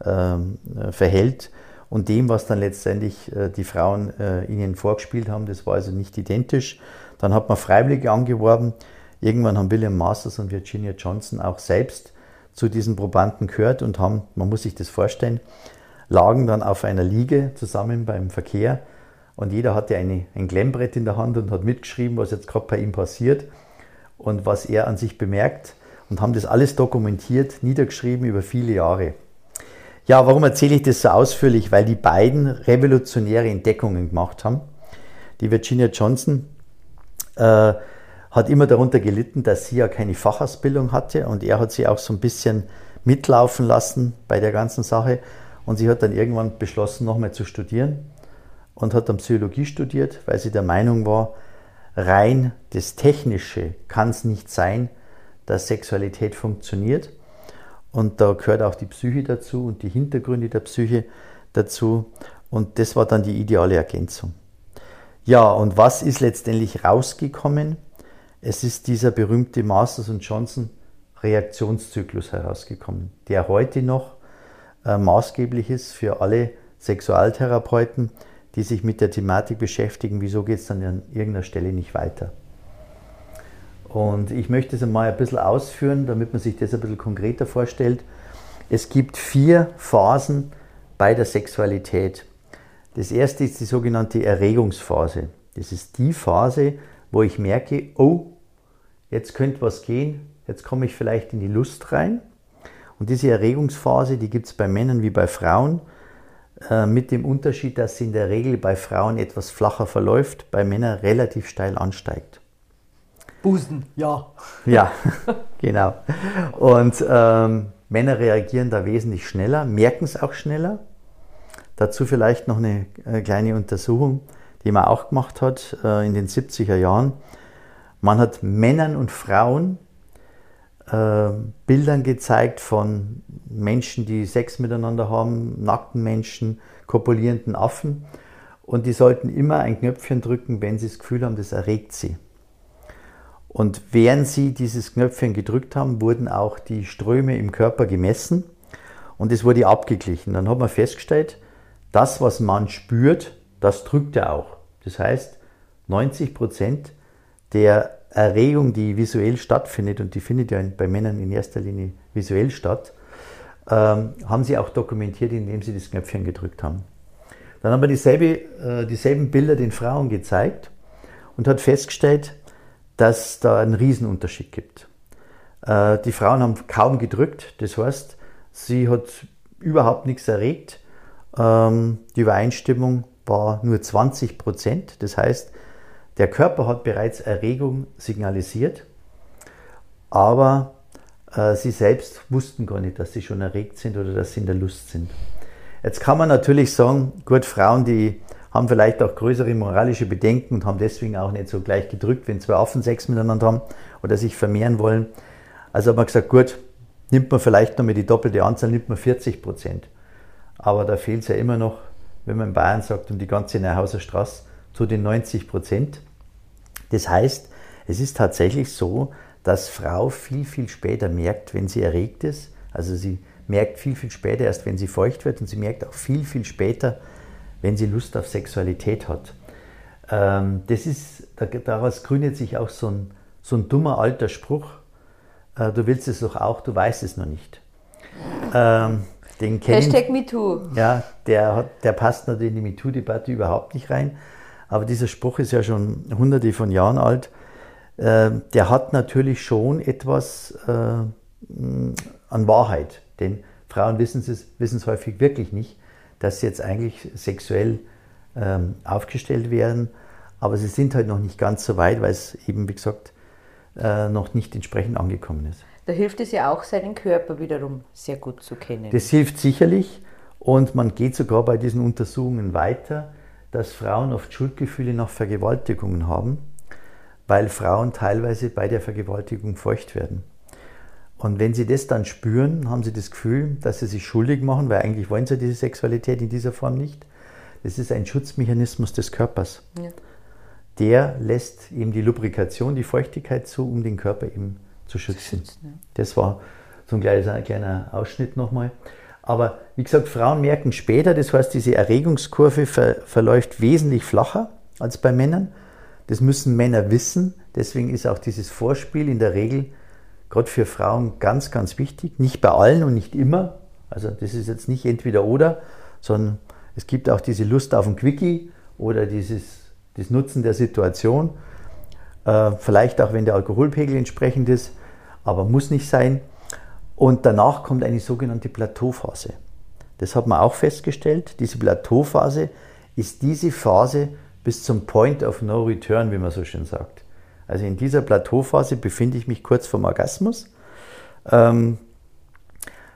ähm, äh, verhält und dem, was dann letztendlich äh, die Frauen äh, ihnen vorgespielt haben, das war also nicht identisch. Dann hat man Freiwillige angeworben. Irgendwann haben William Masters und Virginia Johnson auch selbst zu diesen Probanden gehört und haben, man muss sich das vorstellen, lagen dann auf einer Liege zusammen beim Verkehr und jeder hatte eine, ein Klemmbrett in der Hand und hat mitgeschrieben, was jetzt gerade bei ihm passiert und was er an sich bemerkt und haben das alles dokumentiert, niedergeschrieben über viele Jahre. Ja, warum erzähle ich das so ausführlich? Weil die beiden revolutionäre Entdeckungen gemacht haben. Die Virginia Johnson äh, hat immer darunter gelitten, dass sie ja keine Fachausbildung hatte und er hat sie auch so ein bisschen mitlaufen lassen bei der ganzen Sache und sie hat dann irgendwann beschlossen, nochmal zu studieren und hat dann Psychologie studiert, weil sie der Meinung war, rein das Technische kann es nicht sein, dass Sexualität funktioniert. Und da gehört auch die Psyche dazu und die Hintergründe der Psyche dazu. Und das war dann die ideale Ergänzung. Ja, und was ist letztendlich rausgekommen? Es ist dieser berühmte Masters und Johnson Reaktionszyklus herausgekommen, der heute noch äh, maßgeblich ist für alle Sexualtherapeuten, die sich mit der Thematik beschäftigen, wieso geht es dann an irgendeiner Stelle nicht weiter. Und ich möchte es einmal ein bisschen ausführen, damit man sich das ein bisschen konkreter vorstellt. Es gibt vier Phasen bei der Sexualität. Das erste ist die sogenannte Erregungsphase. Das ist die Phase, wo ich merke, oh, jetzt könnte was gehen, jetzt komme ich vielleicht in die Lust rein. Und diese Erregungsphase, die gibt es bei Männern wie bei Frauen. Äh, mit dem Unterschied, dass sie in der Regel bei Frauen etwas flacher verläuft, bei Männern relativ steil ansteigt. Busen, ja. Ja, [LAUGHS] genau. Und ähm, Männer reagieren da wesentlich schneller, merken es auch schneller. Dazu vielleicht noch eine äh, kleine Untersuchung, die man auch gemacht hat äh, in den 70er Jahren. Man hat Männern und Frauen äh, Bildern gezeigt von Menschen, die Sex miteinander haben, nackten Menschen, kopulierenden Affen. Und die sollten immer ein Knöpfchen drücken, wenn sie das Gefühl haben, das erregt sie. Und während sie dieses Knöpfchen gedrückt haben, wurden auch die Ströme im Körper gemessen und es wurde abgeglichen. Dann hat man festgestellt, das, was man spürt, das drückt er auch. Das heißt, 90 Prozent der Erregung, die visuell stattfindet, und die findet ja bei Männern in erster Linie visuell statt, ähm, haben sie auch dokumentiert, indem sie das Knöpfchen gedrückt haben. Dann haben wir dieselbe, äh, dieselben Bilder den Frauen gezeigt und hat festgestellt, dass da einen Riesenunterschied gibt. Äh, die Frauen haben kaum gedrückt, das heißt, sie hat überhaupt nichts erregt. Ähm, die Übereinstimmung war nur 20 Prozent, das heißt, der Körper hat bereits Erregung signalisiert, aber äh, sie selbst wussten gar nicht, dass sie schon erregt sind oder dass sie in der Lust sind. Jetzt kann man natürlich sagen, gut, Frauen, die haben vielleicht auch größere moralische Bedenken und haben deswegen auch nicht so gleich gedrückt, wenn zwei Affen Sex miteinander haben oder sich vermehren wollen. Also hat man gesagt, gut, nimmt man vielleicht noch mit die doppelte Anzahl, nimmt man 40 Prozent. Aber da fehlt es ja immer noch, wenn man in Bayern sagt, um die ganze Neuhauser Straße zu den 90 Prozent. Das heißt, es ist tatsächlich so, dass Frau viel, viel später merkt, wenn sie erregt ist. Also sie merkt viel, viel später erst, wenn sie feucht wird und sie merkt auch viel, viel später, wenn sie Lust auf Sexualität hat. Ähm, das ist, daraus gründet sich auch so ein, so ein dummer alter Spruch, äh, du willst es doch auch, du weißt es noch nicht. Ähm, den kennen, Hashtag MeToo. Ja, der, hat, der passt natürlich in die MeToo-Debatte überhaupt nicht rein. Aber dieser Spruch ist ja schon hunderte von Jahren alt. Äh, der hat natürlich schon etwas äh, an Wahrheit. Denn Frauen wissen es, wissen es häufig wirklich nicht, dass sie jetzt eigentlich sexuell ähm, aufgestellt werden. Aber sie sind halt noch nicht ganz so weit, weil es eben, wie gesagt, äh, noch nicht entsprechend angekommen ist. Da hilft es ja auch, seinen Körper wiederum sehr gut zu kennen. Das hilft sicherlich und man geht sogar bei diesen Untersuchungen weiter dass Frauen oft Schuldgefühle nach Vergewaltigungen haben, weil Frauen teilweise bei der Vergewaltigung feucht werden. Und wenn sie das dann spüren, haben sie das Gefühl, dass sie sich schuldig machen, weil eigentlich wollen sie diese Sexualität in dieser Form nicht. Das ist ein Schutzmechanismus des Körpers. Ja. Der lässt eben die Lubrikation, die Feuchtigkeit zu, um den Körper eben zu schützen. Zu schützen ja. Das war so ein kleiner, kleiner Ausschnitt nochmal. Aber wie gesagt, Frauen merken später, das heißt, diese Erregungskurve ver, verläuft wesentlich flacher als bei Männern. Das müssen Männer wissen. Deswegen ist auch dieses Vorspiel in der Regel gerade für Frauen ganz, ganz wichtig. Nicht bei allen und nicht immer. Also das ist jetzt nicht entweder oder, sondern es gibt auch diese Lust auf ein Quickie oder dieses das Nutzen der Situation. Äh, vielleicht auch, wenn der Alkoholpegel entsprechend ist, aber muss nicht sein. Und danach kommt eine sogenannte Plateauphase. Das hat man auch festgestellt. Diese Plateauphase ist diese Phase bis zum Point of No Return, wie man so schön sagt. Also in dieser Plateauphase befinde ich mich kurz vorm Orgasmus. Ähm,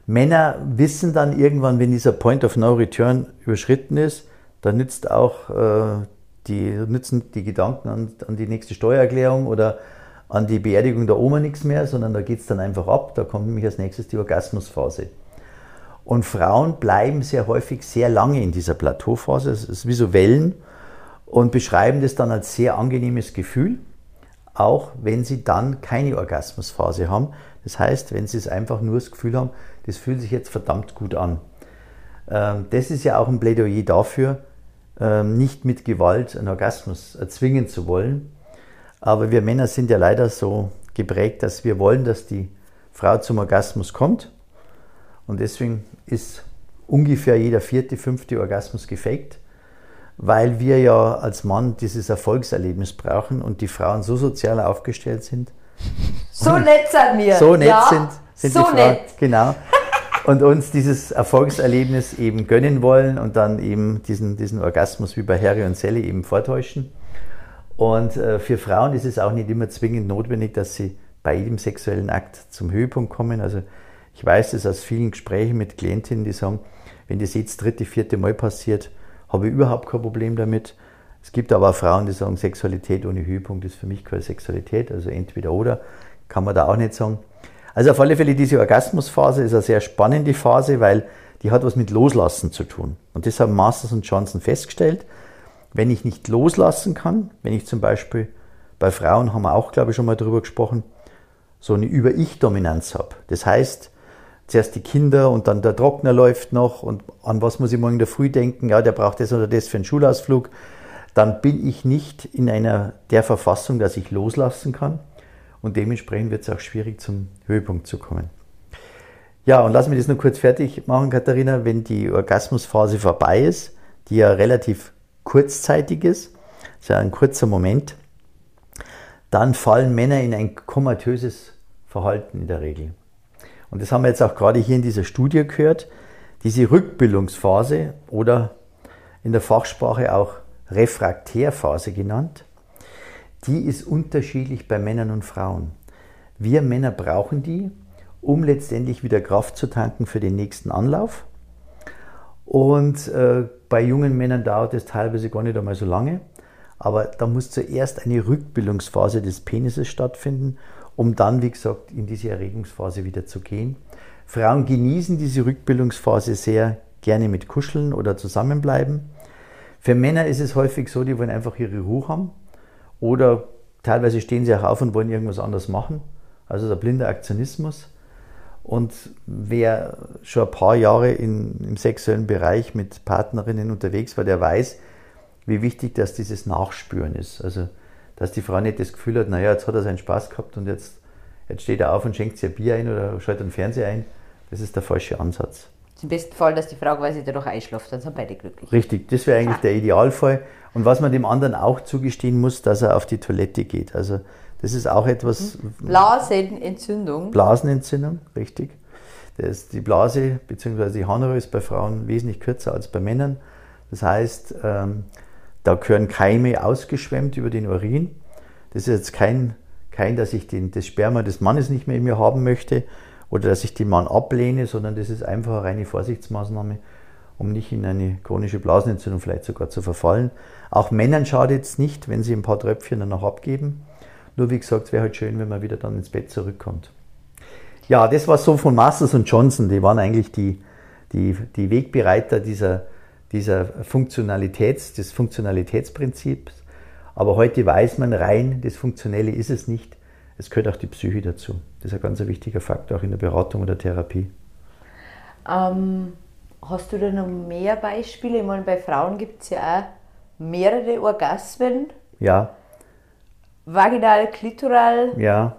Männer wissen dann irgendwann, wenn dieser Point of No Return überschritten ist, dann nützt auch äh, die, nützen die Gedanken an, an die nächste Steuererklärung oder an die Beerdigung der Oma nichts mehr, sondern da geht es dann einfach ab. Da kommt nämlich als nächstes die Orgasmusphase. Und Frauen bleiben sehr häufig sehr lange in dieser Plateauphase. Es ist wie so Wellen und beschreiben das dann als sehr angenehmes Gefühl, auch wenn sie dann keine Orgasmusphase haben. Das heißt, wenn sie es einfach nur das Gefühl haben, das fühlt sich jetzt verdammt gut an. Ähm, das ist ja auch ein Plädoyer dafür, ähm, nicht mit Gewalt einen Orgasmus erzwingen zu wollen, aber wir Männer sind ja leider so geprägt, dass wir wollen, dass die Frau zum Orgasmus kommt. Und deswegen ist ungefähr jeder vierte, fünfte Orgasmus gefaked, weil wir ja als Mann dieses Erfolgserlebnis brauchen und die Frauen so sozial aufgestellt sind. So nett sind wir. So nett ja, sind, sind so die Frauen. Nett. Genau. Und uns dieses Erfolgserlebnis eben gönnen wollen und dann eben diesen, diesen Orgasmus wie bei Harry und Sally eben vortäuschen. Und äh, für Frauen ist es auch nicht immer zwingend notwendig, dass sie bei jedem sexuellen Akt zum Höhepunkt kommen. Also ich weiß das aus vielen Gesprächen mit Klientinnen, die sagen, wenn das jetzt dritte, vierte Mal passiert, habe ich überhaupt kein Problem damit. Es gibt aber auch Frauen, die sagen, Sexualität ohne Höhepunkt ist für mich keine Sexualität, also entweder oder, kann man da auch nicht sagen. Also auf alle Fälle, diese Orgasmusphase ist eine sehr spannende Phase, weil die hat was mit Loslassen zu tun. Und das haben Masters und Johnson festgestellt. Wenn ich nicht loslassen kann, wenn ich zum Beispiel bei Frauen haben wir auch, glaube ich, schon mal darüber gesprochen, so eine Über-Ich-Dominanz habe. Das heißt, zuerst die Kinder und dann der Trockner läuft noch und an was muss ich morgen in der Früh denken, ja, der braucht das oder das für einen Schulausflug, dann bin ich nicht in einer der Verfassung, dass ich loslassen kann und dementsprechend wird es auch schwierig zum Höhepunkt zu kommen. Ja, und lassen wir das nur kurz fertig machen, Katharina, wenn die Orgasmusphase vorbei ist, die ja relativ kurzzeitig ist, ist ja ein kurzer Moment, dann fallen Männer in ein komatöses Verhalten in der Regel. Und das haben wir jetzt auch gerade hier in dieser Studie gehört. Diese Rückbildungsphase oder in der Fachsprache auch Refraktärphase genannt, die ist unterschiedlich bei Männern und Frauen. Wir Männer brauchen die, um letztendlich wieder Kraft zu tanken für den nächsten Anlauf. Und äh, bei jungen Männern dauert es teilweise gar nicht einmal so lange. Aber da muss zuerst eine Rückbildungsphase des Penises stattfinden, um dann, wie gesagt, in diese Erregungsphase wieder zu gehen. Frauen genießen diese Rückbildungsphase sehr gerne mit Kuscheln oder zusammenbleiben. Für Männer ist es häufig so, die wollen einfach ihre Ruhe haben oder teilweise stehen sie auch auf und wollen irgendwas anderes machen. Also der blinde Aktionismus. Und wer schon ein paar Jahre in, im sexuellen Bereich mit Partnerinnen unterwegs war, der weiß, wie wichtig das dieses Nachspüren ist. Also, dass die Frau nicht das Gefühl hat, naja, jetzt hat er seinen Spaß gehabt und jetzt, jetzt steht er auf und schenkt sich ein Bier ein oder schaltet einen Fernseher ein. Das ist der falsche Ansatz. Im besten Fall, dass die Frau quasi dadurch einschläft, dann sind beide glücklich. Richtig, das wäre eigentlich ah. der Idealfall. Und was man dem anderen auch zugestehen muss, dass er auf die Toilette geht. Also das ist auch etwas. Mhm. Blasenentzündung. Blasenentzündung, richtig. Das, die Blase bzw. die Harnröhre ist bei Frauen wesentlich kürzer als bei Männern. Das heißt, ähm, da gehören Keime ausgeschwemmt über den Urin. Das ist jetzt kein, kein dass ich den, das Sperma des Mannes nicht mehr in mir haben möchte oder dass ich den Mann ablehne, sondern das ist einfach eine reine Vorsichtsmaßnahme, um nicht in eine chronische Blasenentzündung vielleicht sogar zu verfallen. Auch Männern schadet es nicht, wenn sie ein paar Tröpfchen danach abgeben. Nur wie gesagt, es wäre halt schön, wenn man wieder dann ins Bett zurückkommt. Ja, das war so von Masters und Johnson. Die waren eigentlich die, die, die Wegbereiter dieser, dieser Funktionalitäts, des Funktionalitätsprinzips. Aber heute weiß man rein, das Funktionelle ist es nicht. Es gehört auch die Psyche dazu. Das ist ein ganz wichtiger Faktor auch in der Beratung oder Therapie. Ähm, hast du da noch mehr Beispiele? Ich meine, bei Frauen gibt es ja auch mehrere Orgasmen. Ja. Vaginal, klitoral. Ja.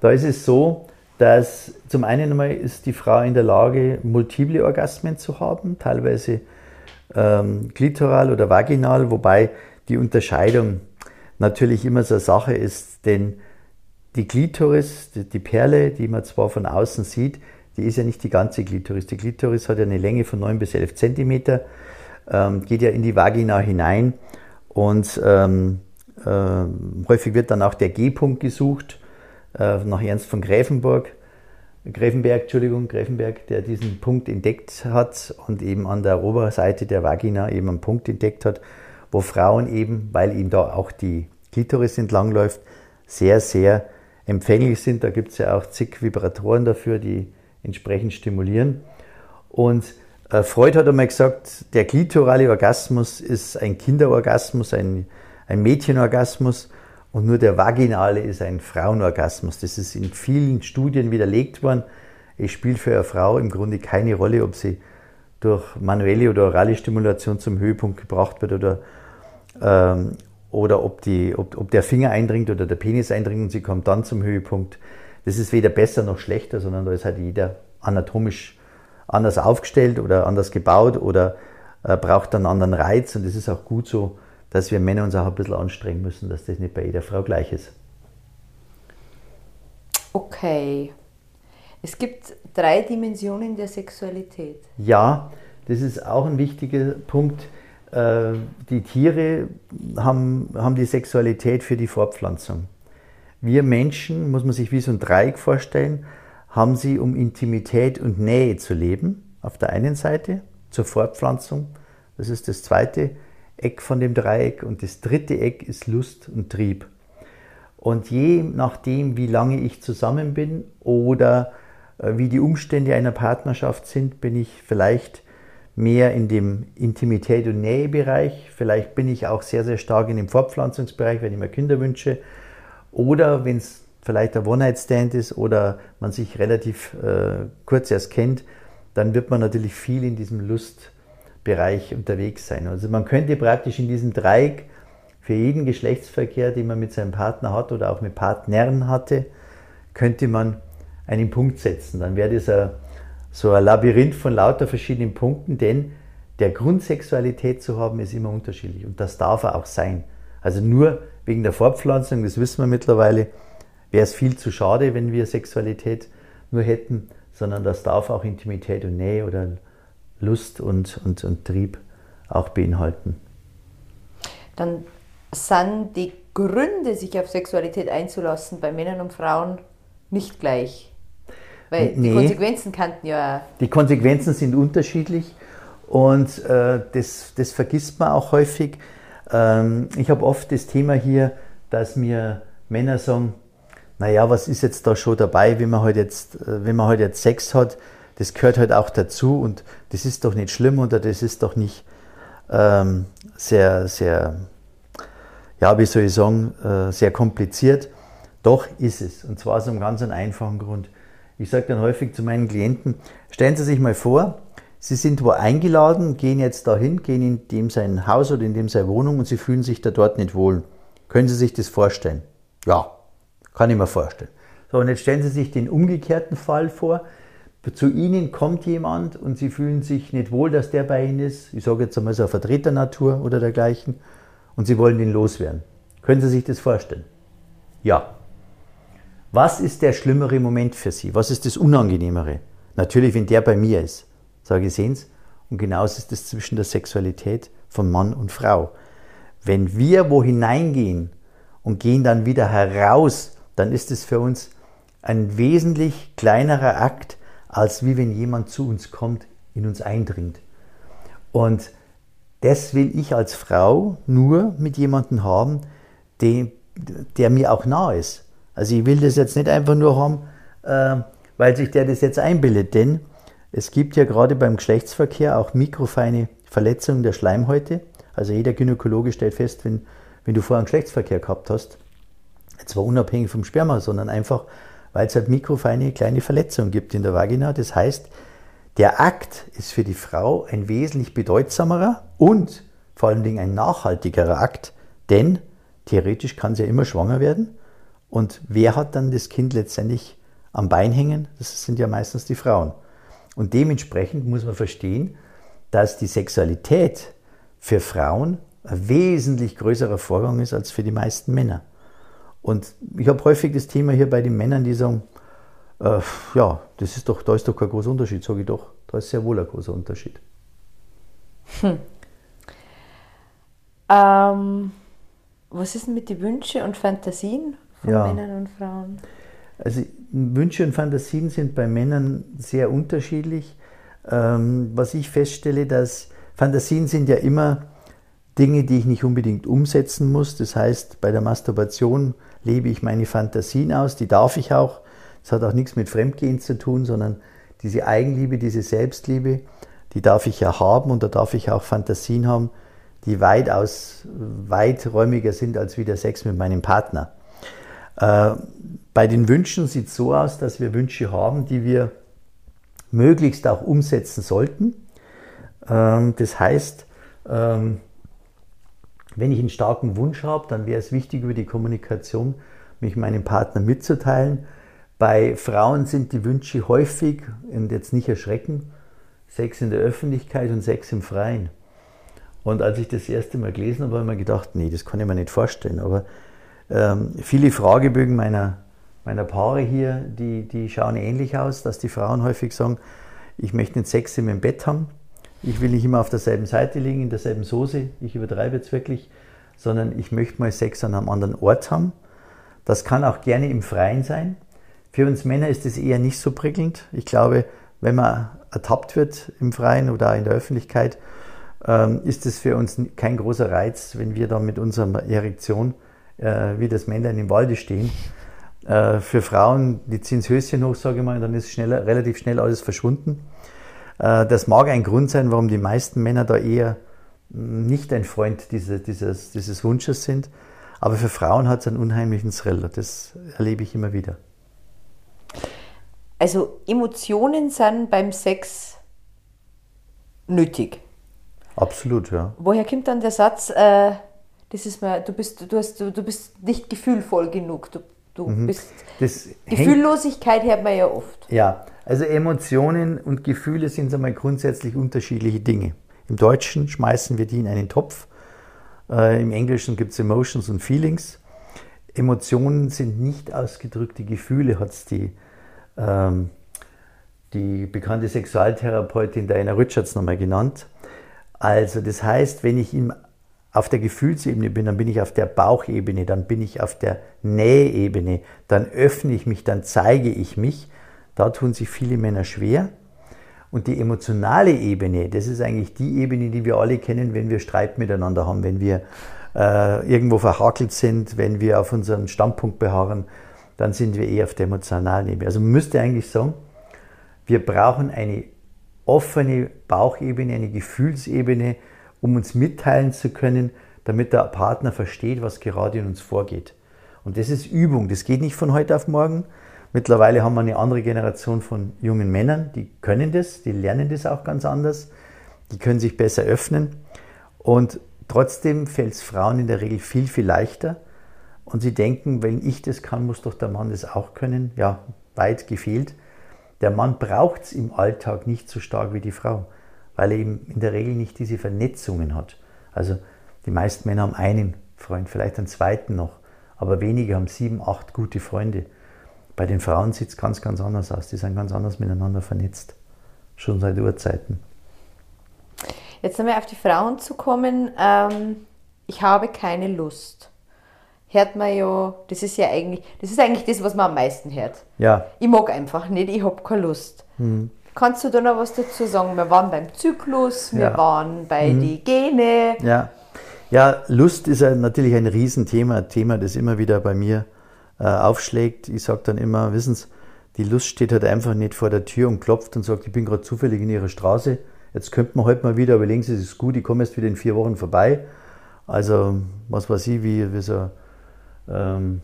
Da ist es so, dass zum einen einmal ist die Frau in der Lage, multiple Orgasmen zu haben, teilweise ähm, klitoral oder vaginal, wobei die Unterscheidung natürlich immer so eine Sache ist, denn die Klitoris, die, Perle, die man zwar von außen sieht, die ist ja nicht die ganze Klitoris. Die Klitoris hat ja eine Länge von 9 bis 11 Zentimeter, ähm, geht ja in die Vagina hinein und ähm, äh, häufig wird dann auch der G-Punkt gesucht, äh, nach Ernst von Gräfenburg. Gräfenberg, Entschuldigung, Gräfenberg, der diesen Punkt entdeckt hat und eben an der Oberseite der Vagina eben einen Punkt entdeckt hat, wo Frauen eben, weil ihm da auch die Klitoris entlangläuft, sehr, sehr empfänglich sind. Da gibt es ja auch zig Vibratoren dafür, die entsprechend stimulieren. Und äh, Freud hat einmal gesagt, der klitorale Orgasmus ist ein Kinderorgasmus, ein, ein Mädchenorgasmus und nur der vaginale ist ein Frauenorgasmus. Das ist in vielen Studien widerlegt worden. Es spielt für eine Frau im Grunde keine Rolle, ob sie durch manuelle oder orale Stimulation zum Höhepunkt gebracht wird oder, ähm, oder ob, die, ob, ob der Finger eindringt oder der Penis eindringt und sie kommt dann zum Höhepunkt. Das ist weder besser noch schlechter, sondern da ist halt jeder anatomisch anders aufgestellt oder anders gebaut oder äh, braucht einen anderen Reiz und das ist auch gut so, dass wir Männer uns auch ein bisschen anstrengen müssen, dass das nicht bei jeder Frau gleich ist. Okay. Es gibt drei Dimensionen der Sexualität. Ja, das ist auch ein wichtiger Punkt. Äh, die Tiere haben, haben die Sexualität für die Fortpflanzung. Wir Menschen, muss man sich wie so ein Dreieck vorstellen, haben sie, um Intimität und Nähe zu leben, auf der einen Seite, zur Fortpflanzung. Das ist das zweite Eck von dem Dreieck. Und das dritte Eck ist Lust und Trieb. Und je nachdem, wie lange ich zusammen bin oder äh, wie die Umstände einer Partnerschaft sind, bin ich vielleicht mehr in dem Intimität- und Nähebereich. Vielleicht bin ich auch sehr, sehr stark in dem Fortpflanzungsbereich, wenn ich mir Kinder wünsche. Oder wenn es vielleicht ein One-Night-Stand ist oder man sich relativ äh, kurz erst kennt, dann wird man natürlich viel in diesem Lustbereich unterwegs sein. Also man könnte praktisch in diesem Dreieck für jeden Geschlechtsverkehr, den man mit seinem Partner hat oder auch mit Partnern hatte, könnte man einen Punkt setzen. Dann wäre das ein, so ein Labyrinth von lauter verschiedenen Punkten, denn der Grund Sexualität zu haben ist immer unterschiedlich und das darf er auch sein. Also nur wegen der Fortpflanzung, das wissen wir mittlerweile, wäre es viel zu schade, wenn wir Sexualität nur hätten, sondern das darf auch Intimität und Nähe oder Lust und, und, und Trieb auch beinhalten. Dann sind die Gründe, sich auf Sexualität einzulassen, bei Männern und Frauen nicht gleich. Weil nee, die Konsequenzen kannten ja. Die Konsequenzen sind unterschiedlich und äh, das, das vergisst man auch häufig. Ähm, ich habe oft das Thema hier, dass mir Männer sagen, naja, was ist jetzt da schon dabei, wenn man halt jetzt, äh, wenn man halt jetzt Sex hat, das gehört halt auch dazu und das ist doch nicht schlimm oder das ist doch nicht ähm, sehr, sehr, ja, wie soll ich sagen, äh, sehr kompliziert. Doch ist es. Und zwar aus einem ganz einfachen Grund. Ich sage dann häufig zu meinen Klienten, stellen Sie sich mal vor, Sie sind wo eingeladen, gehen jetzt dahin, gehen in dem sein Haus oder in dem seine Wohnung und Sie fühlen sich da dort nicht wohl. Können Sie sich das vorstellen? Ja, kann ich mir vorstellen. So, und jetzt stellen Sie sich den umgekehrten Fall vor. Zu Ihnen kommt jemand und Sie fühlen sich nicht wohl, dass der bei Ihnen ist. Ich sage jetzt einmal so eine Vertreternatur oder dergleichen. Und Sie wollen ihn loswerden. Können Sie sich das vorstellen? Ja. Was ist der schlimmere Moment für Sie? Was ist das Unangenehmere? Natürlich, wenn der bei mir ist. Sage ich, sehen Sie? Und genauso ist es zwischen der Sexualität von Mann und Frau. Wenn wir wo hineingehen und gehen dann wieder heraus, dann ist es für uns ein wesentlich kleinerer Akt, als wie wenn jemand zu uns kommt, in uns eindringt. Und das will ich als Frau nur mit jemandem haben, der, der mir auch nah ist. Also ich will das jetzt nicht einfach nur haben, äh, weil sich der das jetzt einbildet. Denn es gibt ja gerade beim Geschlechtsverkehr auch mikrofeine Verletzungen der Schleimhäute. Also jeder Gynäkologe stellt fest, wenn, wenn du vorher einen Geschlechtsverkehr gehabt hast, zwar unabhängig vom Sperma, sondern einfach, weil es halt mikrofeine kleine Verletzungen gibt in der Vagina. Das heißt, der Akt ist für die Frau ein wesentlich bedeutsamerer und vor allen Dingen ein nachhaltigerer Akt, denn theoretisch kann sie ja immer schwanger werden. Und wer hat dann das Kind letztendlich am Bein hängen? Das sind ja meistens die Frauen. Und dementsprechend muss man verstehen, dass die Sexualität für Frauen ein wesentlich größerer Vorgang ist als für die meisten Männer. Und ich habe häufig das Thema hier bei den Männern, die sagen, äh, ja, das ist doch, da ist doch kein großer Unterschied, sage ich doch. Da ist sehr wohl ein großer Unterschied. Hm. Ähm, was ist denn mit den Wünschen und Fantasien von ja. Männern und Frauen? Also Wünsche und Fantasien sind bei Männern sehr unterschiedlich. Ähm, was ich feststelle, dass Fantasien sind ja immer Dinge, die ich nicht unbedingt umsetzen muss. Das heißt, bei der Masturbation lebe ich meine Fantasien aus, die darf ich auch. Das hat auch nichts mit Fremdgehen zu tun, sondern diese Eigenliebe, diese Selbstliebe, die darf ich ja haben und da darf ich auch Fantasien haben, die weitaus weiträumiger sind als wie der Sex mit meinem Partner. Äh, bei den Wünschen sieht es so aus, dass wir Wünsche haben, die wir möglichst auch umsetzen sollten. Ähm, das heißt, ähm, wenn ich einen starken Wunsch habe, dann wäre es wichtig, über die Kommunikation mich meinem Partner mitzuteilen. Bei Frauen sind die Wünsche häufig, und jetzt nicht erschrecken, Sex in der Öffentlichkeit und Sex im Freien. Und als ich das erste Mal gelesen habe, habe ich mir gedacht, nee, das kann ich mir nicht vorstellen. Aber ähm, viele Fragebögen meiner, meiner Paare hier, die, die schauen ähnlich aus, dass die Frauen häufig sagen, ich möchte nicht Sex in meinem Bett haben, ich will nicht immer auf derselben Seite liegen, in derselben Soße, ich übertreibe jetzt wirklich, sondern ich möchte mal Sex an einem anderen Ort haben. Das kann auch gerne im Freien sein. Für uns Männer ist das eher nicht so prickelnd. Ich glaube, wenn man ertappt wird im Freien oder in der Öffentlichkeit, ähm, ist es für uns kein großer Reiz, wenn wir da mit unserer Erektion äh, wie das Männlein im Walde stehen. Äh, für Frauen, die ziehen das Höschen hoch, sage ich mal, dann ist schneller, relativ schnell alles verschwunden. Äh, das mag ein Grund sein, warum die meisten Männer da eher nicht ein Freund dieses, dieses, dieses Wunsches sind. Aber für Frauen hat es einen unheimlichen Thrill. Das erlebe ich immer wieder. Also Emotionen sind beim Sex nötig. Absolut, ja. Woher kommt dann der Satz, äh, das ist mal, du bist, du hast, du, du bist nicht gefühlvoll genug. Du, du mhm. bist das Gefühllosigkeit hört man ja oft. Ja, also Emotionen und Gefühle sind einmal grundsätzlich unterschiedliche Dinge. Im Deutschen schmeißen wir die in einen Topf. Äh, Im Englischen gibt es Emotions und Feelings. Emotionen sind nicht ausgedrückte Gefühle, hat es die, ähm, die bekannte Sexualtherapeutin Diana Richards nochmal genannt. Also das heißt, wenn ich im, auf der Gefühlsebene bin, dann bin ich auf der Bauchebene, dann bin ich auf der Näheebene, dann öffne ich mich, dann zeige ich mich. Da tun sich viele Männer schwer. Und die emotionale Ebene, das ist eigentlich die Ebene, die wir alle kennen, wenn wir Streit miteinander haben, wenn wir äh, irgendwo verhakelt sind, wenn wir auf unseren Standpunkt beharren, dann sind wir eher auf der emotionalen Ebene. Also man müsste eigentlich sagen, wir brauchen eine offene Bauchebene, eine Gefühlsebene, um uns mitteilen zu können, damit der Partner versteht, was gerade in uns vorgeht. Und das ist Übung. Das geht nicht von heute auf morgen. Mittlerweile haben wir eine andere Generation von jungen Männern, die können das, die lernen das auch ganz anders, die können sich besser öffnen. Und trotzdem fällt es Frauen in der Regel viel, viel leichter. Und sie denken, wenn ich das kann, muss doch der Mann das auch können. Ja, weit gefehlt. Der Mann braucht es im Alltag nicht so stark wie die Frau, weil er eben in der Regel nicht diese Vernetzungen hat. Also die meisten Männer haben einen Freund, vielleicht einen zweiten noch, aber wenige haben sieben, acht gute Freunde. Bei den Frauen sieht es ganz, ganz anders aus. Die sind ganz anders miteinander vernetzt, schon seit Urzeiten. Jetzt nochmal auf die Frauen zu kommen. Ähm, ich habe keine Lust hört man ja, das ist ja eigentlich, das ist eigentlich das, was man am meisten hört. Ja. Ich mag einfach nicht, ich habe keine Lust. Mhm. Kannst du da noch was dazu sagen? Wir waren beim Zyklus, wir ja. waren bei mhm. die Gene. Ja. ja, Lust ist ja natürlich ein Riesenthema, ein Thema, das immer wieder bei mir äh, aufschlägt. Ich sage dann immer, wissen Sie, Die Lust steht halt einfach nicht vor der Tür und klopft und sagt, ich bin gerade zufällig in Ihrer Straße. Jetzt könnte man heute mal wieder, überlegen Sie, es ist gut, ich komme erst wieder in vier Wochen vorbei. Also, was weiß ich, wie, wie so ähm,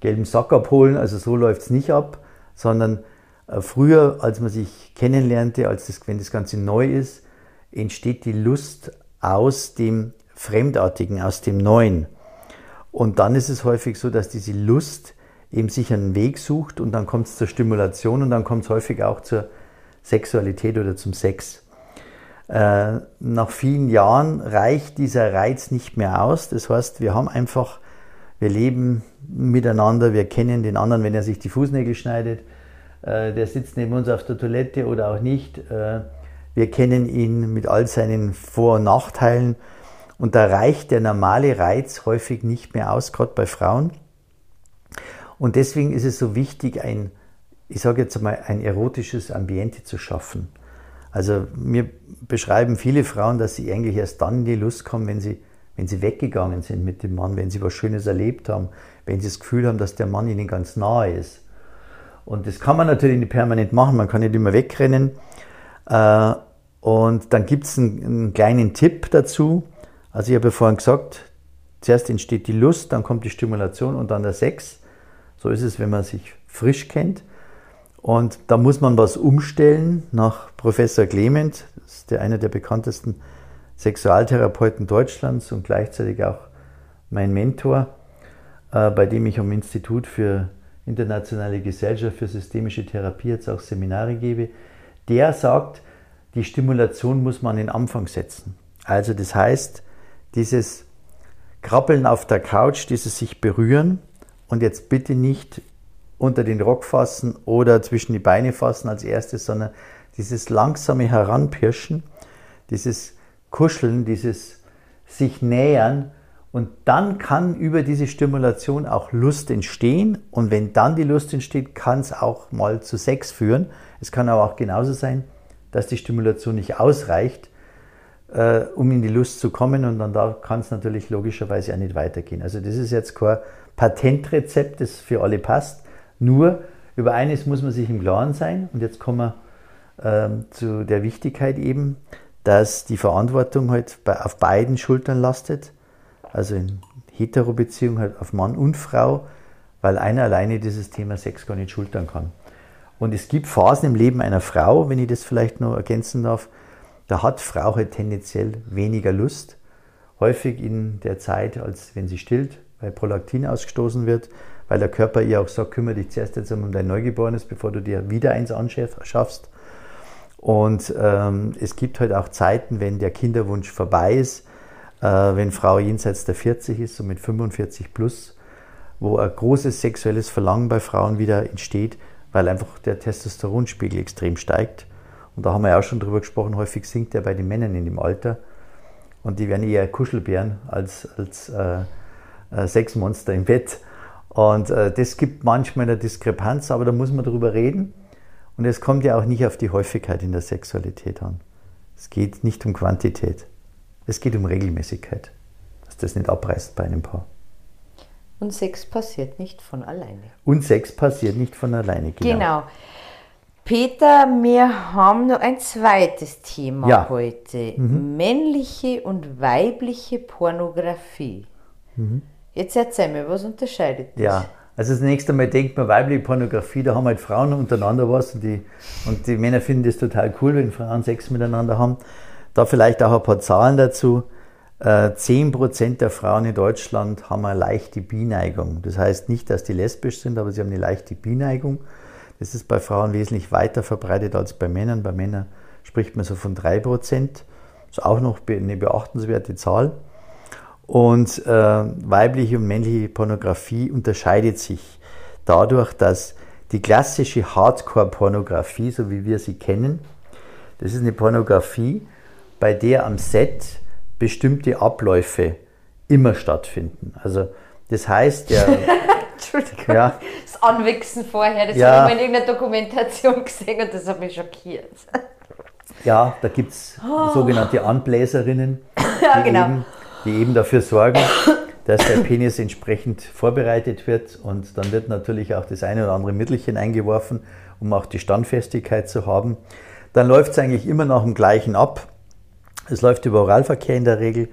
gelben Sack abholen. Also so läuft es nicht ab, sondern äh, früher, als man sich kennenlernte, als das, wenn das Ganze neu ist, entsteht die Lust aus dem Fremdartigen, aus dem Neuen. Und dann ist es häufig so, dass diese Lust eben sich einen Weg sucht und dann kommt es zur Stimulation und dann kommt es häufig auch zur Sexualität oder zum Sex. Äh, nach vielen Jahren reicht dieser Reiz nicht mehr aus. Das heißt, wir haben einfach, wir leben miteinander, wir kennen den anderen, wenn er sich die Fußnägel schneidet, äh, der sitzt neben uns auf der Toilette oder auch nicht. Äh, wir kennen ihn mit all seinen Vor- und Nachteilen und da reicht der normale Reiz häufig nicht mehr aus, gerade bei Frauen. Und deswegen ist es so wichtig, ein, ich sage jetzt einmal, ein erotisches Ambiente zu schaffen. Also mir beschreiben viele Frauen, dass sie eigentlich erst dann in die Lust kommen, wenn sie, wenn sie weggegangen sind mit dem Mann, wenn sie was Schönes erlebt haben, wenn sie das Gefühl haben, dass der Mann ihnen ganz nahe ist. Und das kann man natürlich nicht permanent machen, man kann nicht immer wegrennen. Äh, und dann gibt es einen, einen, kleinen Tipp dazu. Also ich habe ja vorhin gesagt, zuerst entsteht die Lust, dann kommt die Stimulation und dann der Sex. So ist es, wenn man sich frisch kennt. Und da muss man was umstellen nach Professor Clement, das ist der, einer der bekanntesten Sexualtherapeuten Deutschlands und gleichzeitig auch mein Mentor, äh, bei dem ich am Institut für internationale Gesellschaft für systemische Therapie jetzt auch Seminare gebe, der sagt, die Stimulation muss man an den Anfang setzen. Also das heißt, dieses Krabbeln auf der Couch, dieses sich berühren und jetzt bitte nicht unter den Rock fassen oder zwischen die Beine fassen als erstes, sondern dieses langsame Heranpirschen, dieses Kuscheln, dieses sich nähern und dann kann über diese Stimulation auch Lust entstehen. Und wenn dann die Lust entsteht, kann es auch mal zu Sex führen. Es kann aber auch genauso sein, dass die Stimulation nicht ausreicht, äh, um in die Lust zu kommen. Und dann da kann es natürlich logischerweise auch nicht weitergehen. Also das ist jetzt kein Patentrezept, das für alle passt. Nur über eines muss man sich im Klaren sein. Und jetzt kommen wir ähm, zu der Wichtigkeit eben, dass die Verantwortung halt bei, auf beiden Schultern lastet also in Hetero-Beziehung halt auf Mann und Frau, weil einer alleine dieses Thema Sex gar nicht schultern kann. Und es gibt Phasen im Leben einer Frau, wenn ich das vielleicht noch ergänzen darf, da hat Frau halt tendenziell weniger Lust. Häufig in der Zeit, als wenn sie stillt, weil Prolaktin ausgestoßen wird, weil der Körper ihr auch sagt, kümmere dich zuerst jetzt um dein Neugeborenes, bevor du dir wieder eins anschaffst. Und ähm, es gibt halt auch Zeiten, wenn der Kinderwunsch vorbei ist, äh, wenn Frau jenseits der 40 ist, so mit 45 plus, wo ein großes sexuelles Verlangen bei Frauen wieder entsteht, weil einfach der Testosteronspiegel extrem steigt. Und da haben wir ja auch schon drüber gesprochen, häufig sinkt er bei den Männern in dem Alter. Und die werden eher Kuschelbären als, als äh, äh, Sexmonster im Bett. Und äh, das gibt manchmal eine Diskrepanz, aber da muss man drüber reden. Und es kommt ja auch nicht auf die Häufigkeit in der Sexualität an. Es geht nicht um Quantität. Es geht um Regelmäßigkeit, dass das nicht abreißt bei einem Paar. Und Sex passiert nicht von alleine. Und Sex passiert nicht von alleine, genau. Genau. Peter, wir haben noch ein zweites Thema ja. heute. Mhm. Männliche und weibliche Pornografie. Mhm. Jetzt erzähl mir, was unterscheidet das? Ja, also das nächste Mal denkt man, weibliche Pornografie, da haben halt Frauen untereinander was und die, und die Männer finden das total cool, wenn Frauen Sex miteinander haben. Da vielleicht auch ein paar Zahlen dazu. 10% äh, der Frauen in Deutschland haben eine leichte Bineigung. Das heißt nicht, dass die lesbisch sind, aber sie haben eine leichte Bineigung. Das ist bei Frauen wesentlich weiter verbreitet als bei Männern. Bei Männern spricht man so von 3%. Das ist auch noch eine beachtenswerte Zahl. Und äh, weibliche und männliche Pornografie unterscheidet sich dadurch, dass die klassische Hardcore-Pornografie, so wie wir sie kennen, das ist eine Pornografie, bei der am Set bestimmte Abläufe immer stattfinden. Also das heißt, der, [LAUGHS] Entschuldigung, ja, das Anwichsen vorher, das ja, habe ich mal in irgendeiner Dokumentation [LAUGHS] gesehen und das hat mich schockiert. Ja, da gibt es oh. sogenannte Anbläserinnen, [LAUGHS] ja, die, genau. eben, die eben dafür sorgen, dass der Penis entsprechend vorbereitet wird und dann wird natürlich auch das eine oder andere Mittelchen eingeworfen, um auch die Standfestigkeit zu haben. Dann läuft es eigentlich immer nach dem gleichen ab. Es läuft über Oralverkehr in der Regel.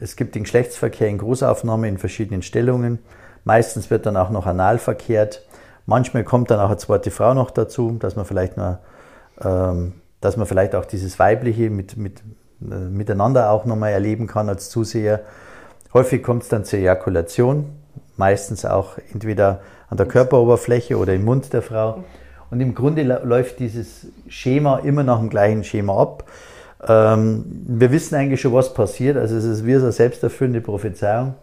Es gibt den Geschlechtsverkehr in Großaufnahme in verschiedenen Stellungen. Meistens wird dann auch noch anal verkehrt. Manchmal kommt dann auch eine zweite Frau noch dazu, dass man vielleicht nur, ähm, dass man vielleicht auch dieses Weibliche mit, mit, äh, miteinander auch nochmal erleben kann als Zuseher. Häufig kommt es dann zur Ejakulation, meistens auch entweder an der Körperoberfläche oder im Mund der Frau. Und im Grunde läuft dieses Schema immer nach dem gleichen Schema ab. Ähm, wir wissen eigentlich schon, was passiert. Also es ist wie so eine selbsterfüllende Prophezeiung.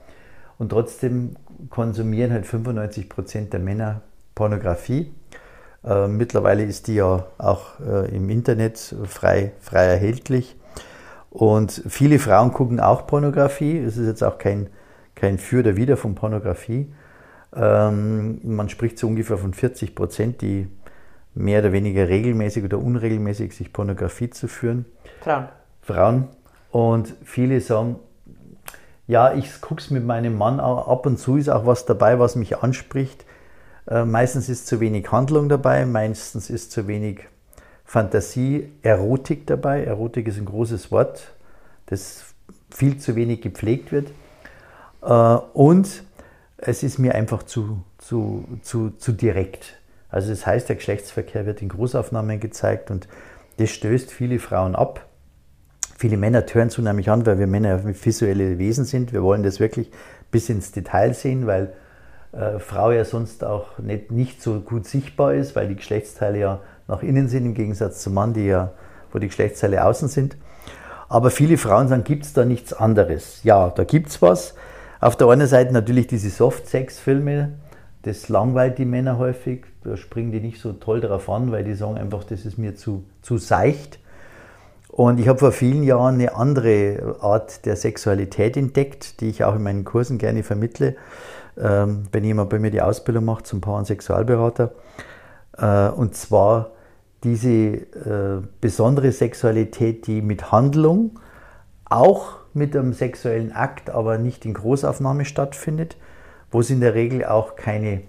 Und trotzdem konsumieren halt 95 Prozent der Männer Pornografie. Äh, mittlerweile ist die ja auch äh, im Internet frei, frei erhältlich. Und viele Frauen gucken auch Pornografie. Es ist jetzt auch kein, kein Für oder Wider von Pornografie. Ähm, man spricht so ungefähr von 40 Prozent, die mehr oder weniger regelmäßig oder unregelmäßig sich Pornografie zu führen. Frauen. Frauen. Und viele sagen, ja, ich gucke es mit meinem Mann ab und zu, ist auch was dabei, was mich anspricht. Äh, meistens ist zu wenig Handlung dabei, meistens ist zu wenig Fantasie, Erotik dabei. Erotik ist ein großes Wort, das viel zu wenig gepflegt wird. Äh, und es ist mir einfach zu, zu, zu, zu direkt. Also das heißt, der Geschlechtsverkehr wird in Großaufnahmen gezeigt und das stößt viele Frauen ab. Viele Männer tören es unheimlich an, weil wir Männer visuelle Wesen sind. Wir wollen das wirklich bis ins Detail sehen, weil äh, Frau ja sonst auch nicht, nicht so gut sichtbar ist, weil die Geschlechtsteile ja nach innen sind, im Gegensatz zum Mann, die ja, wo die Geschlechtsteile außen sind. Aber viele Frauen sagen, gibt es da nichts anderes? Ja, da gibt es was. Auf der einen Seite natürlich diese Soft-Sex-Filme, das langweilt die Männer häufig, da springen die nicht so toll darauf an, weil die sagen einfach, das ist mir zu, zu seicht. Und ich habe vor vielen Jahren eine andere Art der Sexualität entdeckt, die ich auch in meinen Kursen gerne vermittle ähm, wenn jemand bei mir die Ausbildung macht zum Paar- und Sexualberater. Äh, und zwar diese äh, besondere Sexualität, die mit Handlung, auch mit einem sexuellen Akt, aber nicht in Großaufnahme stattfindet, wo es in der Regel auch keine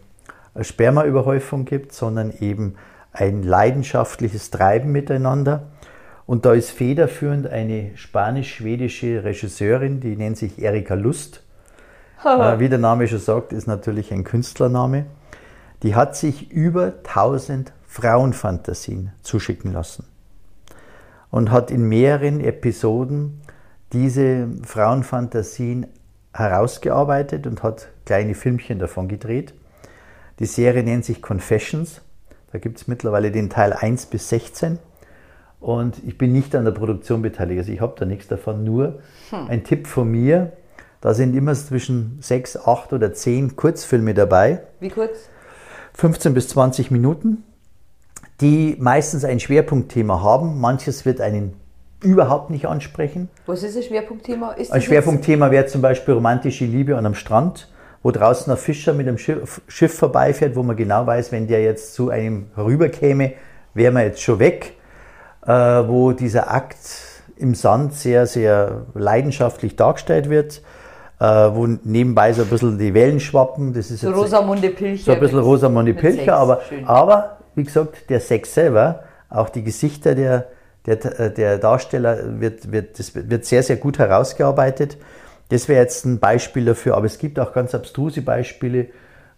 Spermaüberhäufung gibt, sondern eben ein leidenschaftliches Treiben miteinander. Und da ist federführend eine spanisch-schwedische Regisseurin, die nennt sich Erika Lust äh, wie der Name schon sagt, ist natürlich ein Künstlername. Die hat sich über 1000 Frauenfantasien zuschicken lassen und hat in mehreren Episoden diese Frauenfantasien herausgearbeitet und hat kleine Filmchen davon gedreht. Die Serie nennt sich Confessions. Da gibt es mittlerweile den Teil 1 bis 16. Und ich bin nicht an der Produktion beteiligt, also ich habe da nichts davon, nur hm. ein Tipp von mir, da sind immer zwischen sechs, acht oder zehn Kurzfilme dabei. Wie kurz? 15 bis 20 Minuten, die meistens ein Schwerpunktthema haben. Manches wird einen überhaupt nicht ansprechen. Was ist ein Schwerpunktthema? Ist ein Schwerpunktthema wäre zum Beispiel romantische Liebe an einem Strand, wo draußen ein Fischer mit einem Schiff, Schiff vorbeifährt, wo man genau weiß, wenn der jetzt zu einem rüberkäme, wäre man jetzt schon weg. Äh, wo dieser Akt im Sand sehr, sehr leidenschaftlich dargestellt wird äh, wo nebenbei so ein bisschen die Wellen schwappen. Das ist so Rosamunde Pilcher. So ein bisschen Rosamunde Pilcher, aber, aber wie gesagt, der Sex selber, auch die Gesichter der, der, der Darsteller wird, wird, das wird sehr, sehr gut herausgearbeitet. Das wäre jetzt ein Beispiel dafür, aber es gibt auch ganz abstruse Beispiele,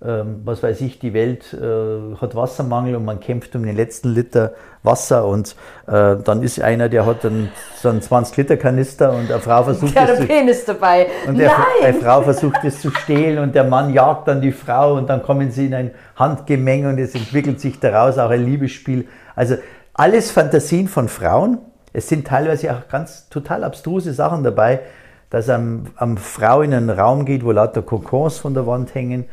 was weiß ich, die Welt äh, hat Wassermangel und man kämpft um den letzten Liter Wasser und äh, dann ist einer, der hat dann so einen 20 Liter Kanister und eine Frau versucht der es Penis dabei. Und der, eine Frau versucht es zu stehlen und der Mann jagt dann die Frau und dann kommen sie in ein Handgemenge und es entwickelt sich daraus auch ein Liebesspiel. Also alles Fantasien von Frauen. Es sind teilweise auch ganz total abstruse Sachen dabei, dass am, am Frau in einen Raum geht, wo lauter Kokons von der Wand hängen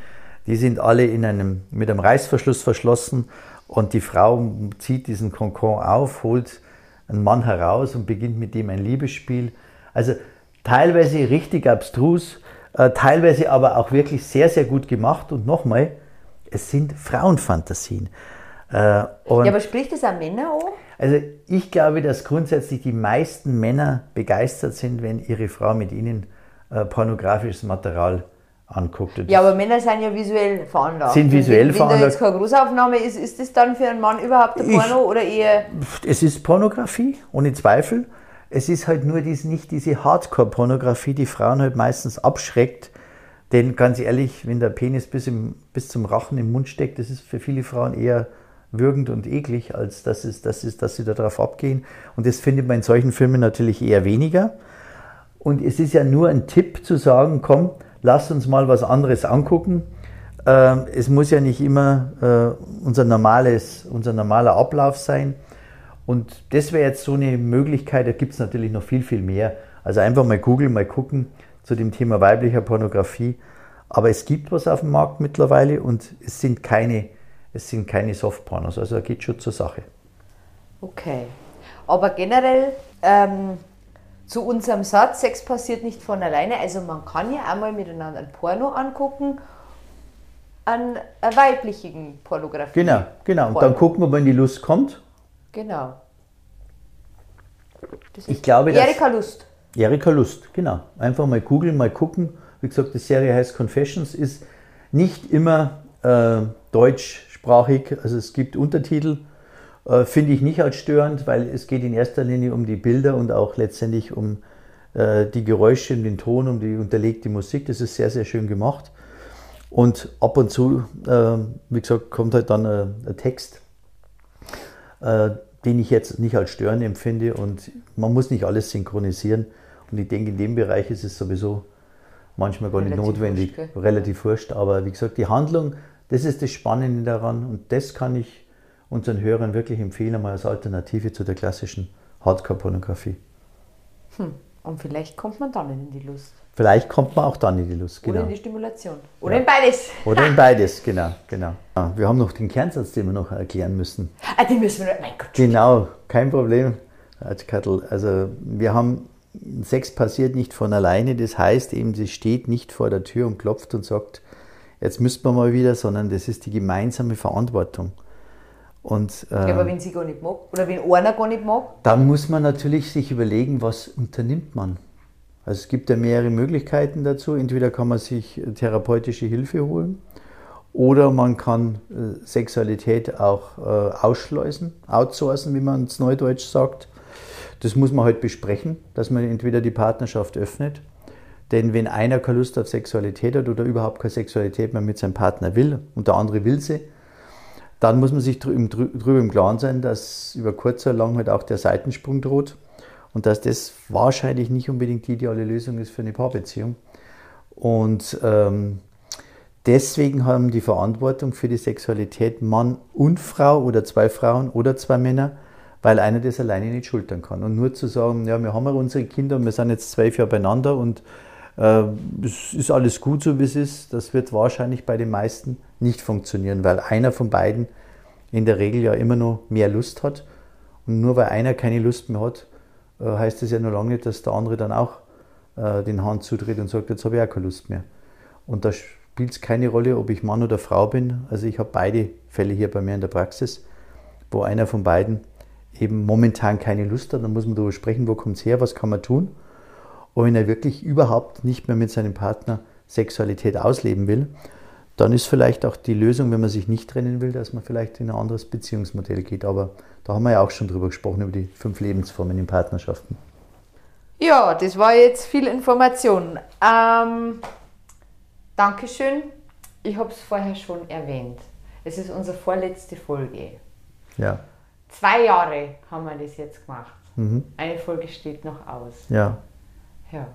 die sind alle in einem, mit einem Reißverschluss verschlossen und die Frau zieht diesen Konkon auf, holt einen Mann heraus und beginnt mit ihm ein Liebesspiel. Also teilweise richtig abstrus, äh, teilweise aber auch wirklich sehr, sehr gut gemacht. Und nochmal, es sind Frauenfantasien. Äh, ja, aber spricht das auch Männer an? Also ich glaube, dass grundsätzlich die meisten Männer begeistert sind, wenn ihre Frau mit ihnen äh, pornografisches Material anguckt. Ja, aber Männer sind ja visuell veranlagt. Sind visuell wenn, veranlagt. Wenn da jetzt keine Großaufnahme ist, ist das dann für einen Mann überhaupt ein Porno Ich- oder eher... Es ist Pornografie, ohne Zweifel. Es ist halt nur dies, nicht diese Hardcore-Pornografie, die Frauen halt meistens abschreckt. Denn ganz ehrlich, wenn der Penis bis, im, bis zum Rachen im Mund steckt, das ist für viele Frauen eher würgend und eklig, als dass, es, dass, es, dass sie darauf abgehen. Und das findet man in solchen Filmen natürlich eher weniger. Und es ist ja nur ein Tipp zu sagen, komm, lass uns mal was anderes angucken. Ähm, es muss ja nicht immer äh, unser, normales, unser normaler Ablauf sein. Und das wäre jetzt so eine Möglichkeit, da gibt es natürlich noch viel, viel mehr. Also einfach mal googeln, mal gucken zu dem Thema weiblicher Pornografie. Aber es gibt was auf dem Markt mittlerweile und es sind keine, es sind keine Softpornos. Also da geht schon zur Sache. Okay. Aber generell ähm, zu unserem Satz, Sex passiert nicht von alleine. Also man kann ja einmal miteinander ein Porno angucken, an einer weiblichen Pornografie. Genau, genau. Und Porno. dann gucken wir, wenn die Lust kommt. Genau. Das Ich glaube, dass- Erika Lust. Erika Lust, genau. Einfach mal googeln, mal gucken. Wie gesagt, die Serie heißt Confessions, ist nicht immer äh, deutschsprachig, also es gibt Untertitel. Äh, Finde ich nicht als störend, weil es geht in erster Linie um die Bilder und auch letztendlich um äh, die Geräusche, um den Ton, um die unterlegte Musik. Das ist sehr, sehr schön gemacht. Und ab und zu, äh, wie gesagt, kommt halt dann äh, ein Text, äh, den ich jetzt nicht als störend empfinde. Und man muss nicht alles synchronisieren. Und ich denke, in dem Bereich ist es sowieso manchmal gar nicht Relativ notwendig, wurscht, relativ wurscht. Aber wie gesagt, die Handlung, das ist das Spannende daran. Und das kann ich unseren Hörern wirklich empfehlen, einmal als Alternative zu der klassischen Hardcore-Pornografie. Und vielleicht kommt man dann in die Lust. Vielleicht kommt man auch dann in die Lust. Oder Genau. in die Stimulation. Oder in beides. Oder in [LAUGHS] beides, genau. genau. Ja, wir haben noch den Kernsatz, den wir noch erklären müssen. Ah, die müssen wir. Mein Gott. Genau, kein Problem, Kattel. Also wir haben, Sex passiert nicht von alleine, das heißt eben, sie steht nicht vor der Tür und klopft und sagt, jetzt müssten wir mal wieder, sondern das ist die gemeinsame Verantwortung. Und Ja, aber äh, wenn sie gar nicht mag. Oder wenn einer gar nicht mag. dann muss man natürlich sich überlegen, was unternimmt man. Also es gibt ja mehrere Möglichkeiten dazu. Entweder kann man sich therapeutische Hilfe holen oder man kann äh, Sexualität auch äh, ausschleusen, outsourcen, wie man es neudeutsch sagt. Das muss man halt besprechen, dass man entweder die Partnerschaft öffnet. Denn wenn einer keine Lust auf Sexualität hat oder überhaupt keine Sexualität mehr mit seinem Partner will und der andere will sie, dann muss man sich drü- drü- drüber im Klaren sein, dass über kurz oder lang halt auch der Seitensprung droht und dass das wahrscheinlich nicht unbedingt die ideale Lösung ist für eine Paarbeziehung. Und ähm, deswegen haben die Verantwortung für die Sexualität Mann und Frau oder zwei Frauen oder zwei Männer, weil einer das alleine nicht schultern kann. Und nur zu sagen, ja, wir haben ja unsere Kinder und wir sind jetzt zwölf Jahre beieinander und es ist alles gut so, wie es ist, das wird wahrscheinlich bei den meisten nicht funktionieren, weil einer von beiden in der Regel ja immer noch mehr Lust hat. Und nur weil einer keine Lust mehr hat, äh, heißt das ja noch lange nicht, dass der andere dann auch äh, den Hahn zudreht und sagt, jetzt habe ich auch keine Lust mehr. Und da spielt es keine Rolle, ob ich Mann oder Frau bin. Also ich habe beide Fälle hier bei mir in der Praxis, wo einer von beiden eben momentan keine Lust hat. Dann muss man darüber sprechen, wo kommt es her, was kann man tun. Und wenn er wirklich überhaupt nicht mehr mit seinem Partner Sexualität ausleben will, dann ist vielleicht auch die Lösung, wenn man sich nicht trennen will, dass man vielleicht in ein anderes Beziehungsmodell geht. Aber da haben wir ja auch schon drüber gesprochen, über die fünf Lebensformen in Partnerschaften. Ja, das war jetzt viel Information. Ähm, Dankeschön. Ich habe es vorher schon erwähnt. Es ist unsere vorletzte Folge. Ja, Zwei Jahre haben wir das jetzt gemacht. Eine Folge steht noch aus. ja. Ja.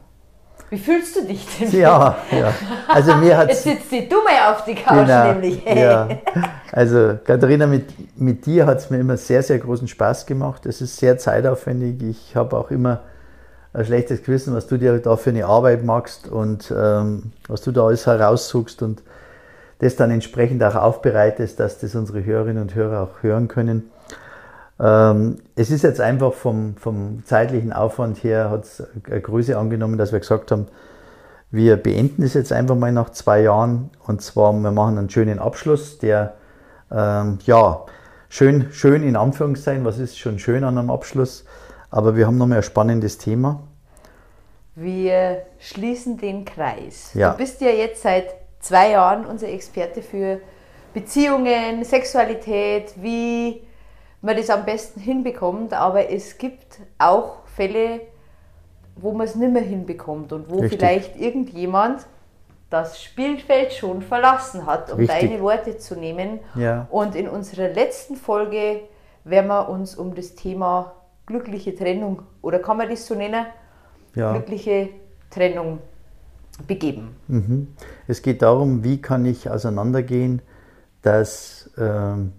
Wie fühlst du dich denn? Ja, ja. Also mir [LAUGHS] hat Jetzt sitzt die Dumme auf die Couch nämlich. ja. Also Katharina, mit, mit dir hat es mir immer sehr, sehr großen Spaß gemacht. Es ist sehr zeitaufwendig. Ich habe auch immer ein schlechtes Gewissen, was du dir da für eine Arbeit machst und ähm, was du da alles heraussuchst und das dann entsprechend auch aufbereitest, dass das unsere Hörerinnen und Hörer auch hören können. Ähm, es ist jetzt einfach vom, vom zeitlichen Aufwand her, hat es eine Größe angenommen, dass wir gesagt haben, wir beenden es jetzt einfach mal nach zwei Jahren und zwar, wir machen einen schönen Abschluss, der, ähm, ja, schön, schön in Anführungszeichen, was ist schon schön an einem Abschluss, aber wir haben nochmal ein spannendes Thema. Wir schließen den Kreis. Ja. Du bist ja jetzt seit zwei Jahren unser Experte für Beziehungen, Sexualität, wie man das am besten hinbekommt. Aber es gibt auch Fälle, wo man es nicht mehr hinbekommt und wo Richtig. vielleicht irgendjemand das Spielfeld schon verlassen hat, um Richtig. deine Worte zu nehmen. Ja. Und in unserer letzten Folge werden wir uns um das Thema glückliche Trennung, oder kann man das so nennen, Ja. glückliche Trennung begeben. Mhm. Es geht darum, wie kann ich auseinandergehen, dass, ähm,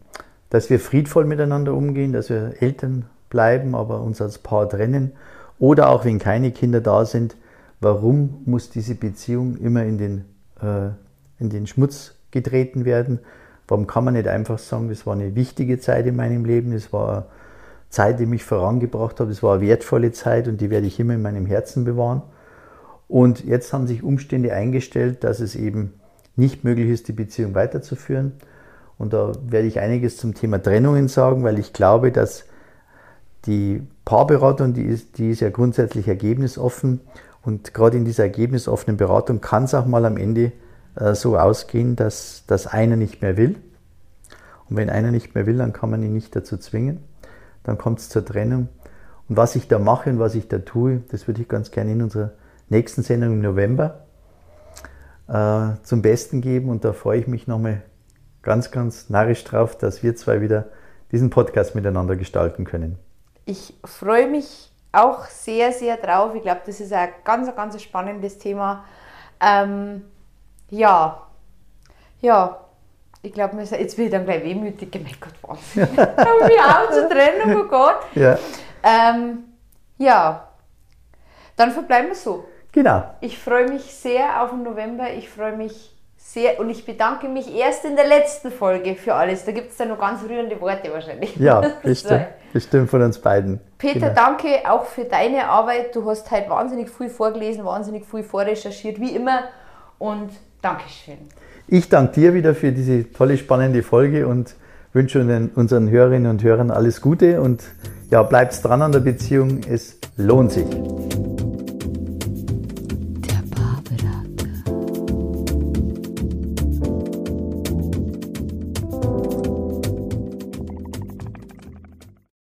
dass wir friedvoll miteinander umgehen, dass wir Eltern bleiben, aber uns als Paar trennen. Oder auch wenn keine Kinder da sind, warum muss diese Beziehung immer in den, äh, in den Schmutz getreten werden? Warum kann man nicht einfach sagen, das war eine wichtige Zeit in meinem Leben, es war eine Zeit, die mich vorangebracht hat, es war eine wertvolle Zeit und die werde ich immer in meinem Herzen bewahren. Und jetzt haben sich Umstände eingestellt, dass es eben nicht möglich ist, die Beziehung weiterzuführen. Und da werde ich einiges zum Thema Trennungen sagen, weil ich glaube, dass die Paarberatung, die ist, die ist ja grundsätzlich ergebnisoffen. Und gerade in dieser ergebnisoffenen Beratung kann es auch mal am Ende äh, so ausgehen, dass, dass einer nicht mehr will. Und wenn einer nicht mehr will, dann kann man ihn nicht dazu zwingen. Dann kommt es zur Trennung. Und was ich da mache und was ich da tue, das würde ich ganz gerne in unserer nächsten Sendung im November äh, zum Besten geben. Und da freue ich mich nochmal ganz, ganz narrisch drauf, dass wir zwei wieder diesen Podcast miteinander gestalten können. Ich freue mich auch sehr, sehr drauf. Ich glaube, das ist ein ganz, ganz spannendes Thema. Ähm, ja, ja, ich glaube, jetzt will ich dann gleich wehmütig. Mein Gott, Wahnsinn. [LAUGHS] Hör mich auf zu trennen, oh Gott. Ja, Ähm, ja, dann verbleiben wir so. genau. Ich freue mich sehr auf den November. Ich freue mich sehr und ich bedanke mich erst in der letzten Folge für alles. Da gibt es dann noch ganz rührende Worte wahrscheinlich. Ja, [LAUGHS] bestimmt, bestimmt von uns beiden. Peter, Genau. danke auch für deine Arbeit. Du hast heute wahnsinnig viel vorgelesen, wahnsinnig viel vorrecherchiert, wie immer. Und Dankeschön. Ich danke dir wieder für diese tolle, spannende Folge und wünsche unseren- unseren Hörerinnen und Hörern alles Gute und ja, bleibt dran an der Beziehung. Es lohnt sich.